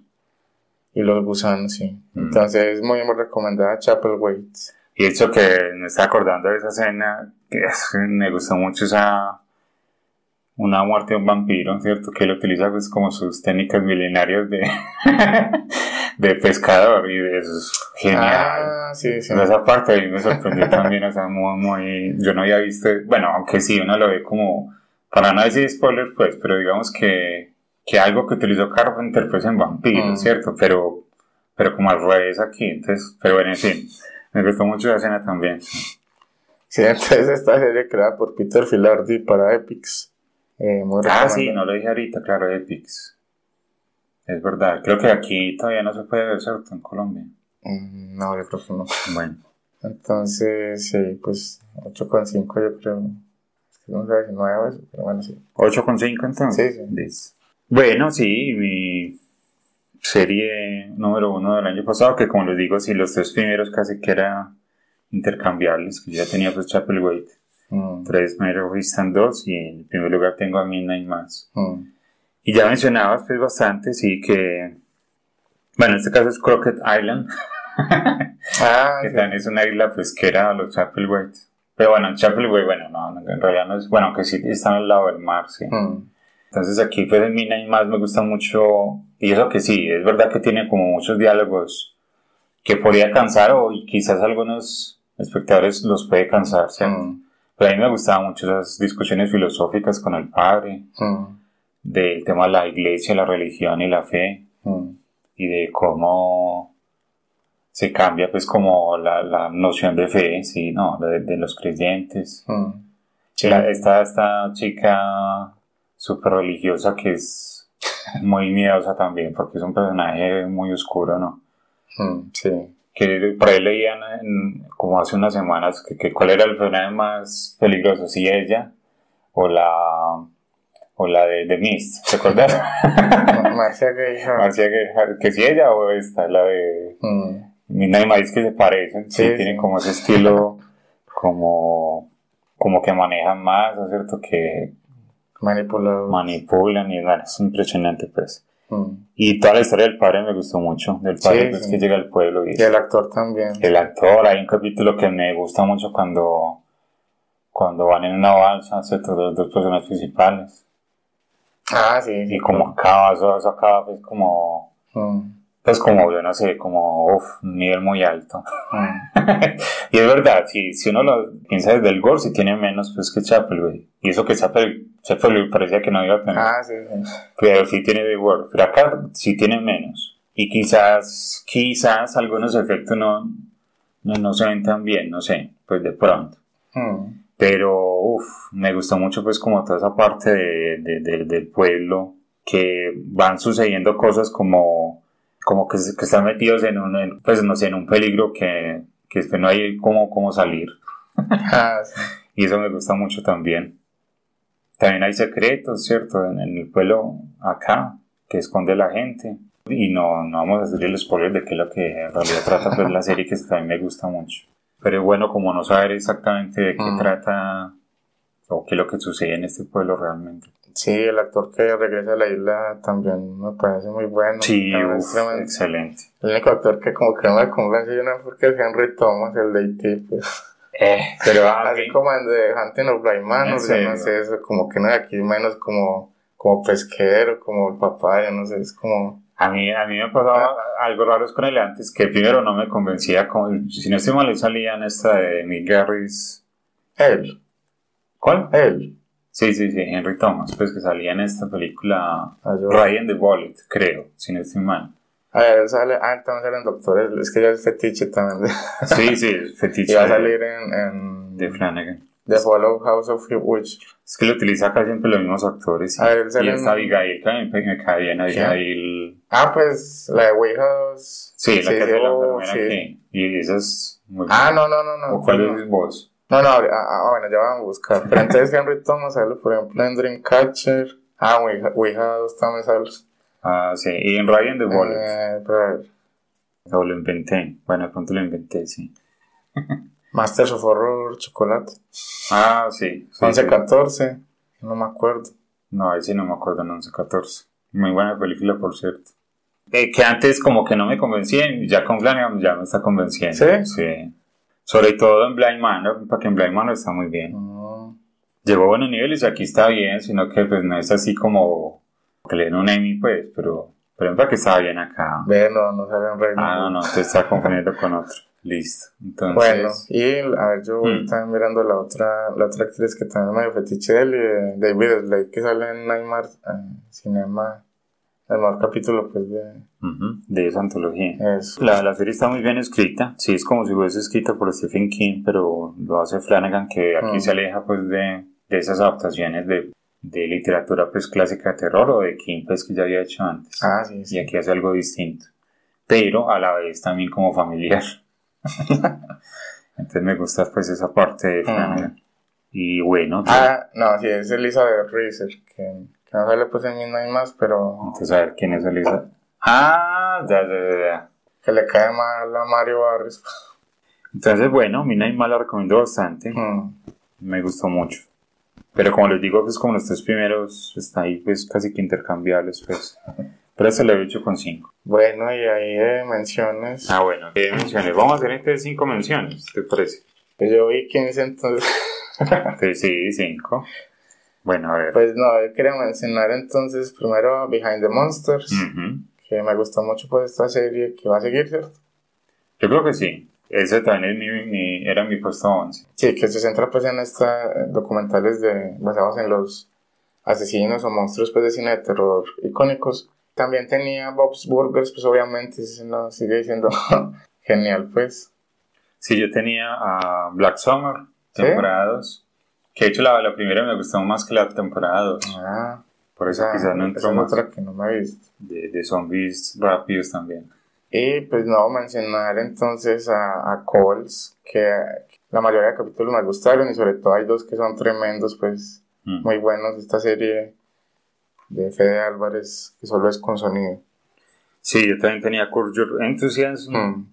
Y los gusanos, sí. Mm. Entonces, muy, muy recomendada Chapel Waits. Y eso que me está acordando de esa escena, que me gustó mucho esa una muerte de un vampiro, ¿cierto? Que él utiliza pues como sus técnicas milenarias de, de pescador y de eso es genial. Ah, sí, sí. Esa parte ahí me sorprendió también, o sea, muy, muy, yo no había visto, bueno, aunque sí, uno lo ve como, para no decir spoiler, pues, pero digamos que, que algo que utilizó Carpenter, pues, en Vampiro, Mm. ¿cierto? Pero, pero como al revés aquí, entonces, pero bueno, en fin, me gustó mucho la escena también. sí. Sí, entonces esta serie creada por Peter Filardi para Epics. Eh, muy Ah, sí, no lo dije ahorita, claro, Epix. Es verdad, creo que aquí todavía no se puede ver, ¿cierto? En Colombia. Mm, No, yo creo que no. Bueno, Entonces, sí, pues 8,5 yo creo. Es que no sé si 9 eso, pero bueno, sí. 8,5 entonces. Sí, sí. Bueno, sí, mi serie número uno del año pasado, que como les digo, sí, los tres primeros casi que eran intercambiables, que yo ya tenía pues Chapel Wait, Mm, tres Mero están dos, y en primer lugar tengo a Midnight Mass. mm, Y ya mencionabas pues bastante, sí, que, bueno, en este caso es Crockett Island, Ah, que sí. también es una isla pesquera a los Chapelwaite. Pero bueno, Chapelwaite, bueno, no, no, en realidad no es, bueno, aunque sí están al lado del mar, sí. Mm, Entonces aquí pues en y más me gusta mucho, y eso que sí, es verdad que tiene como muchos diálogos que podría cansar o quizás algunos espectadores los puede cansar, ¿cierto? mm, Pero a mí me gustaban mucho esas discusiones filosóficas con el padre, mm, del tema de la iglesia, la religión y la fe, mm, y de cómo se cambia pues como la, la noción de fe, sí, no, de, de los creyentes. mm. Sí. La- esta, esta chica súper religiosa que es muy miedosa también, porque es un personaje muy oscuro, ¿no? Mm, sí. Que por ahí leían en- como hace unas semanas que, que cuál era el personaje más peligroso, si ella o la o la de, de Mist, ¿te acuerdas? Ma- Marcia Gay Harden. Marcia, que, que si ella o esta, la de Mm, Midnight Maze que se parecen, sí, Sí, tienen como ese estilo como como que manejan más, ¿no es cierto? Que Manipulado. manipulan y bueno, es impresionante pues. Mm. Y toda la historia del padre me gustó mucho, del padre Sí, pues, sí. que llega al pueblo y, Y el actor también. el actor, hay un capítulo que me gusta mucho cuando cuando van en una balsa, ¿cierto? Los dos personajes principales. Ah, sí. sí, Y como acaba, eso, eso acaba pues como, Mm, pues como, yo no sé, como, uff, un nivel muy alto. y es verdad, si, si uno lo piensa desde el gore, si tiene menos pues que Chapel, güey. Y eso que Chapel, Chapel parecía que no iba a tener. Ah, sí, sí. pero sí tiene de Word. Pero acá sí tiene menos. Y quizás, quizás algunos efectos no, no, no se ven tan bien, no sé, pues de pronto. Mm, Pero, uff, me gustó mucho pues como toda esa parte de, de- de- del pueblo, que van sucediendo cosas como, como que, están metidos en un, en, pues no sé, en un peligro que, que después no hay cómo, cómo salir. Ah. Y eso me gusta mucho también. También hay secretos, ¿cierto? En, en el pueblo acá, que esconde la gente. Y no, no vamos a hacer el spoiler de qué es lo que en realidad trata pues, la serie que también me gusta mucho. Pero bueno como no saber exactamente de qué Mm. trata o qué es lo que sucede en este pueblo realmente. Sí, el actor que regresa a la isla también me parece muy bueno. Sí, es uf, excelente. El único actor que como que no me convence yo no porque es Henry Thomas, el de E.T., pues. Eh, pero Así mí- como el de Hunting of Blind Man, ¿En o sea, no sé, eso como que no de aquí menos como, como pesquero, como el papá, yo no sé, es como... A mí, a mí me pasaba algo raro con él antes, que primero no me convencía, con, si no estoy mal, salía en esta de Nick Garris. Él, ¿Cuál? él. Sí, sí, sí, Henry Thomas, pues que salía en esta película Ah, Ryan the Bullet, creo, si no estoy mal. A ver, él sale, ah, también salen doctores, es que ya es fetiche también. De, Sí, sí, el fetiche y va a salir en, en de Flanagan. The Follow House of Witch. Es que lo utiliza acá siempre los mismos actores. y- A ver, y sale esta en- Abigail, que a mí me cae bien, Abigail. Ah, pues la de 2. Sí, la que hace la enfermera sí. aquí. Y esa es muy Ah, buena. no, no, no, no. ¿O cuál no. es vos? No, no, ah, ah, bueno, ya van a buscar. Pero entonces Henry Thomas sale, por ejemplo, en Dreamcatcher. Ah, Ouija 2 también sale. Ah, sí, y en Ryan the Bullet. Eh, pero a ver, O lo inventé. Bueno, de pronto lo inventé, sí. Masters of Horror, Chocolate. Ah, sí. sí, 11, sí. 14. No me acuerdo. No, ahí sí no me acuerdo en 11-14. Muy buena película, por cierto. Eh, que antes como que no me convencía ya con Flanagan ya me está convenciendo. ¿Sí? Sí. Sobre todo en Blind Manor, porque en Blind Manor está muy bien. No. Llegó a buenos niveles y aquí está bien, sino que pues no es así como que le den un Emmy, pues, pero, pero para que estaba bien acá. Ve, no, no sale en Reino Ah, no, no, te está confundiendo con otro. Listo. Entonces, Bueno, y a ver, yo voy Mm. también mirando la otra, la otra actriz que también me fetiche de él, David Slade, que sale en Nightmare eh, Cinema, el mejor capítulo, pues, de de esa antología. eso. La, la serie está muy bien escrita, sí, es como si fuese escrita por Stephen King, pero lo hace Flanagan, que aquí Mm. se aleja pues de, de esas adaptaciones de, de literatura pues clásica de terror o de King pues que ya había hecho antes. Ah, sí, Y aquí hace algo distinto, pero a la vez también como familiar. Entonces me gusta pues esa parte de Flanagan. Y bueno, Mm. Ah, no, sí, es Elizabeth Reeser, que, que no sale pues en Midnight Mass, pero entonces a ver quién es Elisa. Ah, ya, ya, ya, que le cae mal a Mario Barris. Entonces bueno, Mina y Mal la recomiendo bastante. Mm. me gustó mucho. Pero como les digo, pues como los tres primeros está ahí pues casi que intercambiables pues. Pero se lo he hecho con cinco. Bueno, y ahí de menciones. Ah, bueno. ¿Qué menciones? Vamos a hacer entre cinco menciones, ¿te parece? Pues yo vi 15, entonces. Sí, sí, cinco. Bueno, a ver. Pues no, yo quería mencionar entonces primero Behind the Monsters, Ujú. que me gustó mucho pues esta serie que va a seguir, ¿cierto? Yo creo que sí. Ese también es mi, mi- era mi puesto 11. Sí, que se centra pues en estos documentales de, basados en los asesinos o monstruos pues de cine de terror icónicos. También tenía Bob's Burgers, pues obviamente no, sigue siendo genial pues. Sí, yo tenía a Black Summer, ¿Sí? Temporada 2. Que de hecho la, la primera me gustó más que la temporada 2. Ah, Por eso esa, quizás no entró más. otra que no me he visto. De, de zombies rápidos también. Y pues no, mencionar entonces a, a Coles, que la mayoría de capítulos me gustaron y sobre todo hay dos que son tremendos, pues Mm. muy buenos. Esta serie de Fede Álvarez, que solo es con sonido. Sí, yo también tenía Curb Your Enthusiasm. Mm.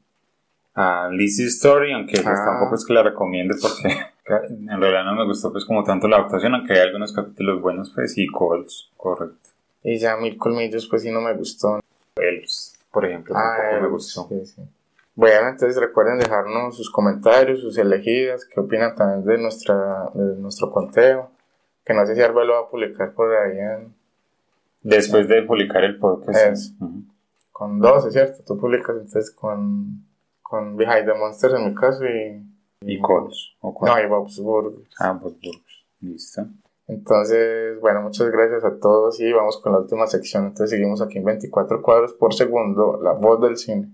a Lizzie's Story, aunque pues, Ah. tampoco es que la recomiende porque en realidad no me gustó pues como tanto la adaptación, aunque hay algunos capítulos buenos pues y Calls, correcto. Y ya Mil Colmillos, pues sí no me gustó. Elves, por ejemplo, Ah, tampoco me eh, gustó. sí, sí. Bueno, entonces recuerden dejarnos sus comentarios, sus elegidas, qué opinan también de, nuestra, de nuestro conteo. Que no sé si Álvaro lo va a publicar por ahí en, Después de publicar el podcast. Eso. Ujú. con 12, ¿cierto? Tú publicas entonces con, con Behind the Monsters en mi caso y... Y Calls. ¿o cuál? No, y Bob's Burgers. Ah, pues, listo. Entonces, bueno, muchas gracias a todos y vamos con la última sección. Entonces seguimos aquí en 24 cuadros por segundo, la voz del cine.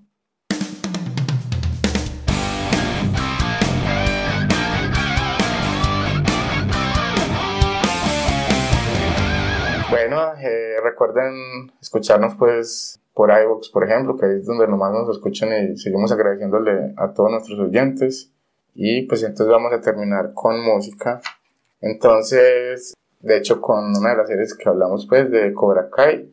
Bueno, eh, recuerden escucharnos pues por iVoox, por ejemplo, que es donde nomás nos escuchan y seguimos agradeciéndole a todos nuestros oyentes. Y pues entonces vamos a terminar con música. Entonces, de hecho, con una de las series que hablamos, pues, de Cobra Kai,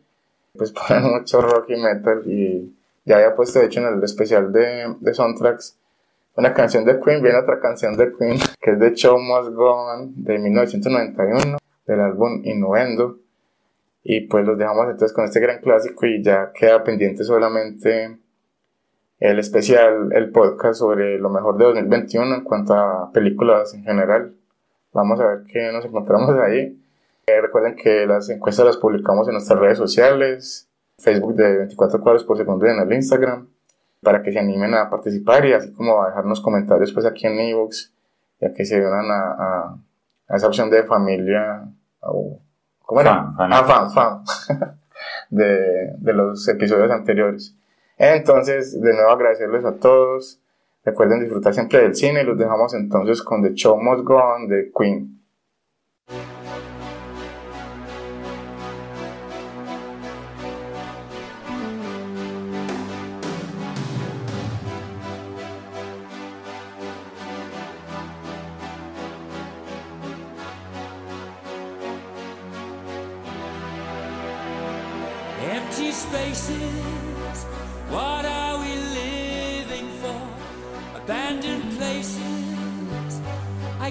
pues ponen mucho rock y metal. Y ya había puesto de hecho en el especial de, de soundtracks una canción de Queen, viene otra canción de Queen que es de Show Must Go On de 1991 del álbum Innuendo. Y pues los dejamos entonces con este gran clásico y ya queda pendiente solamente el especial, el podcast sobre lo mejor de 2021 en cuanto a películas en general. Vamos a ver qué nos encontramos ahí. Eh, recuerden que las encuestas las publicamos en nuestras redes sociales, Facebook de 24 cuadros por segundo y en el Instagram, para que se animen a participar y así como a dejarnos comentarios pues aquí en ebooks, ya que se unan a, a, esa opción de familia, o, ¿cómo era? Fan, fan. Ah, fan, fan, de, de los episodios anteriores. Entonces, de nuevo agradecerles a todos. Recuerden disfrutar siempre del cine. Los dejamos entonces con The Show Must Go On de Queen. Empty spaces,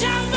The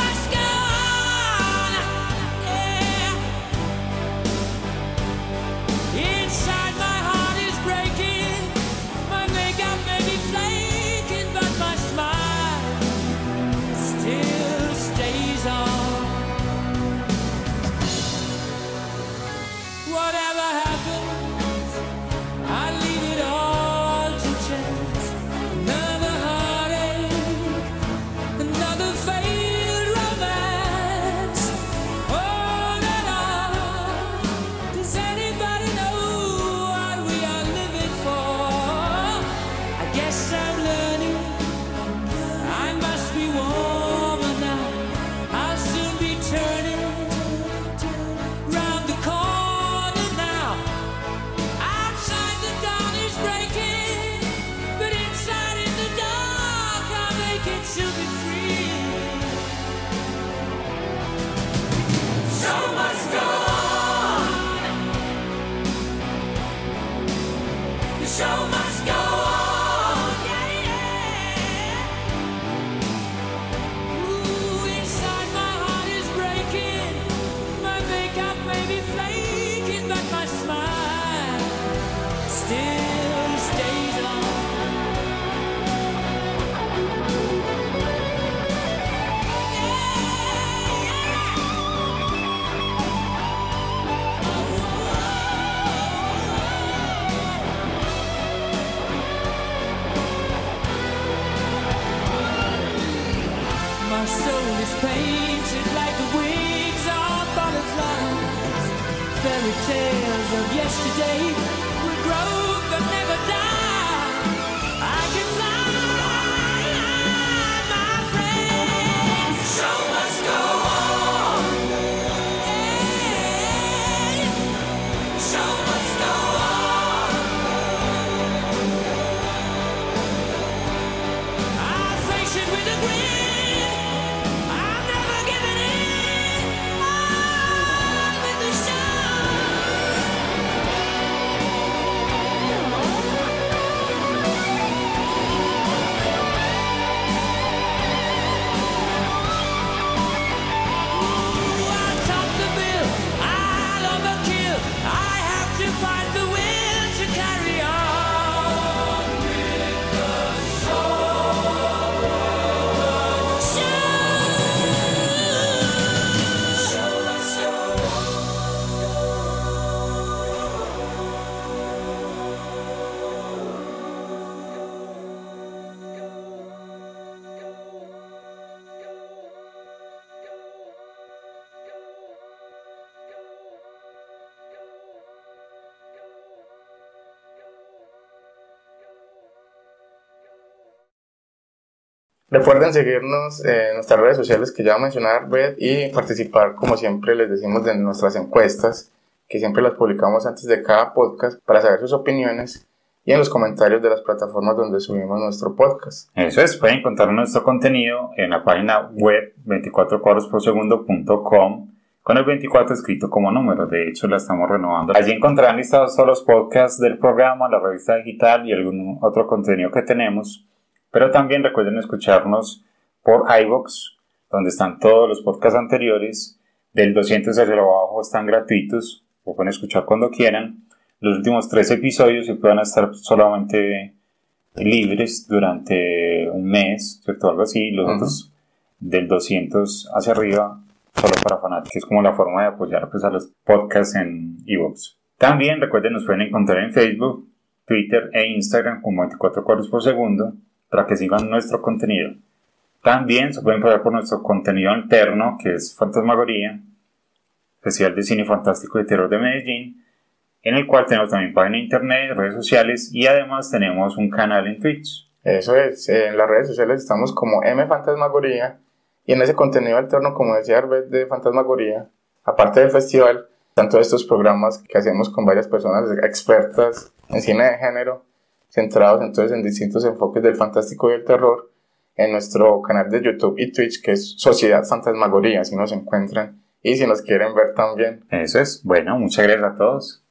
Recuerden seguirnos en nuestras redes sociales que ya voy a mencionar, Beth, y participar, como siempre les decimos, de nuestras encuestas, que siempre las publicamos antes de cada podcast para saber sus opiniones y en los comentarios de las plataformas donde subimos nuestro podcast. Eso es, pueden encontrar nuestro contenido en la página web 24cuadrosporsegundo.com con el 24 escrito como número, de hecho la estamos renovando. Allí encontrarán listados todos los podcasts del programa, la revista digital y algún otro contenido que tenemos, pero también recuerden escucharnos por iVoox, donde están todos los podcasts anteriores, del 200 hacia abajo están gratuitos, o pueden escuchar cuando quieran, los últimos tres episodios se puedan estar solamente libres durante un mes, ¿cierto? Algo así, los otros del 200 hacia arriba, solo para fanáticos, es como la forma de apoyar pues, a los podcasts en ebooks. También recuerden, nos pueden encontrar en Facebook, Twitter e Instagram como 24 cuadros por segundo para que sigan nuestro contenido. También se pueden pagar por nuestro contenido alterno, que es Fantasmagoría, especial de cine fantástico y terror de Medellín, en el cual tenemos también página de internet, redes sociales y además tenemos un canal en Twitch. Eso es, en las redes sociales estamos como M Fantasmagoría y en ese contenido alterno, como decía Arbet, de Fantasmagoría, aparte del festival, están todos estos programas que hacemos con varias personas expertas en cine de género, centrados entonces en distintos enfoques del fantástico y el terror, en nuestro canal de YouTube y Twitch, que es Sociedad Fantasmagoría, si nos encuentran y si nos quieren ver también. Eso es, bueno, muchas gracias a todos.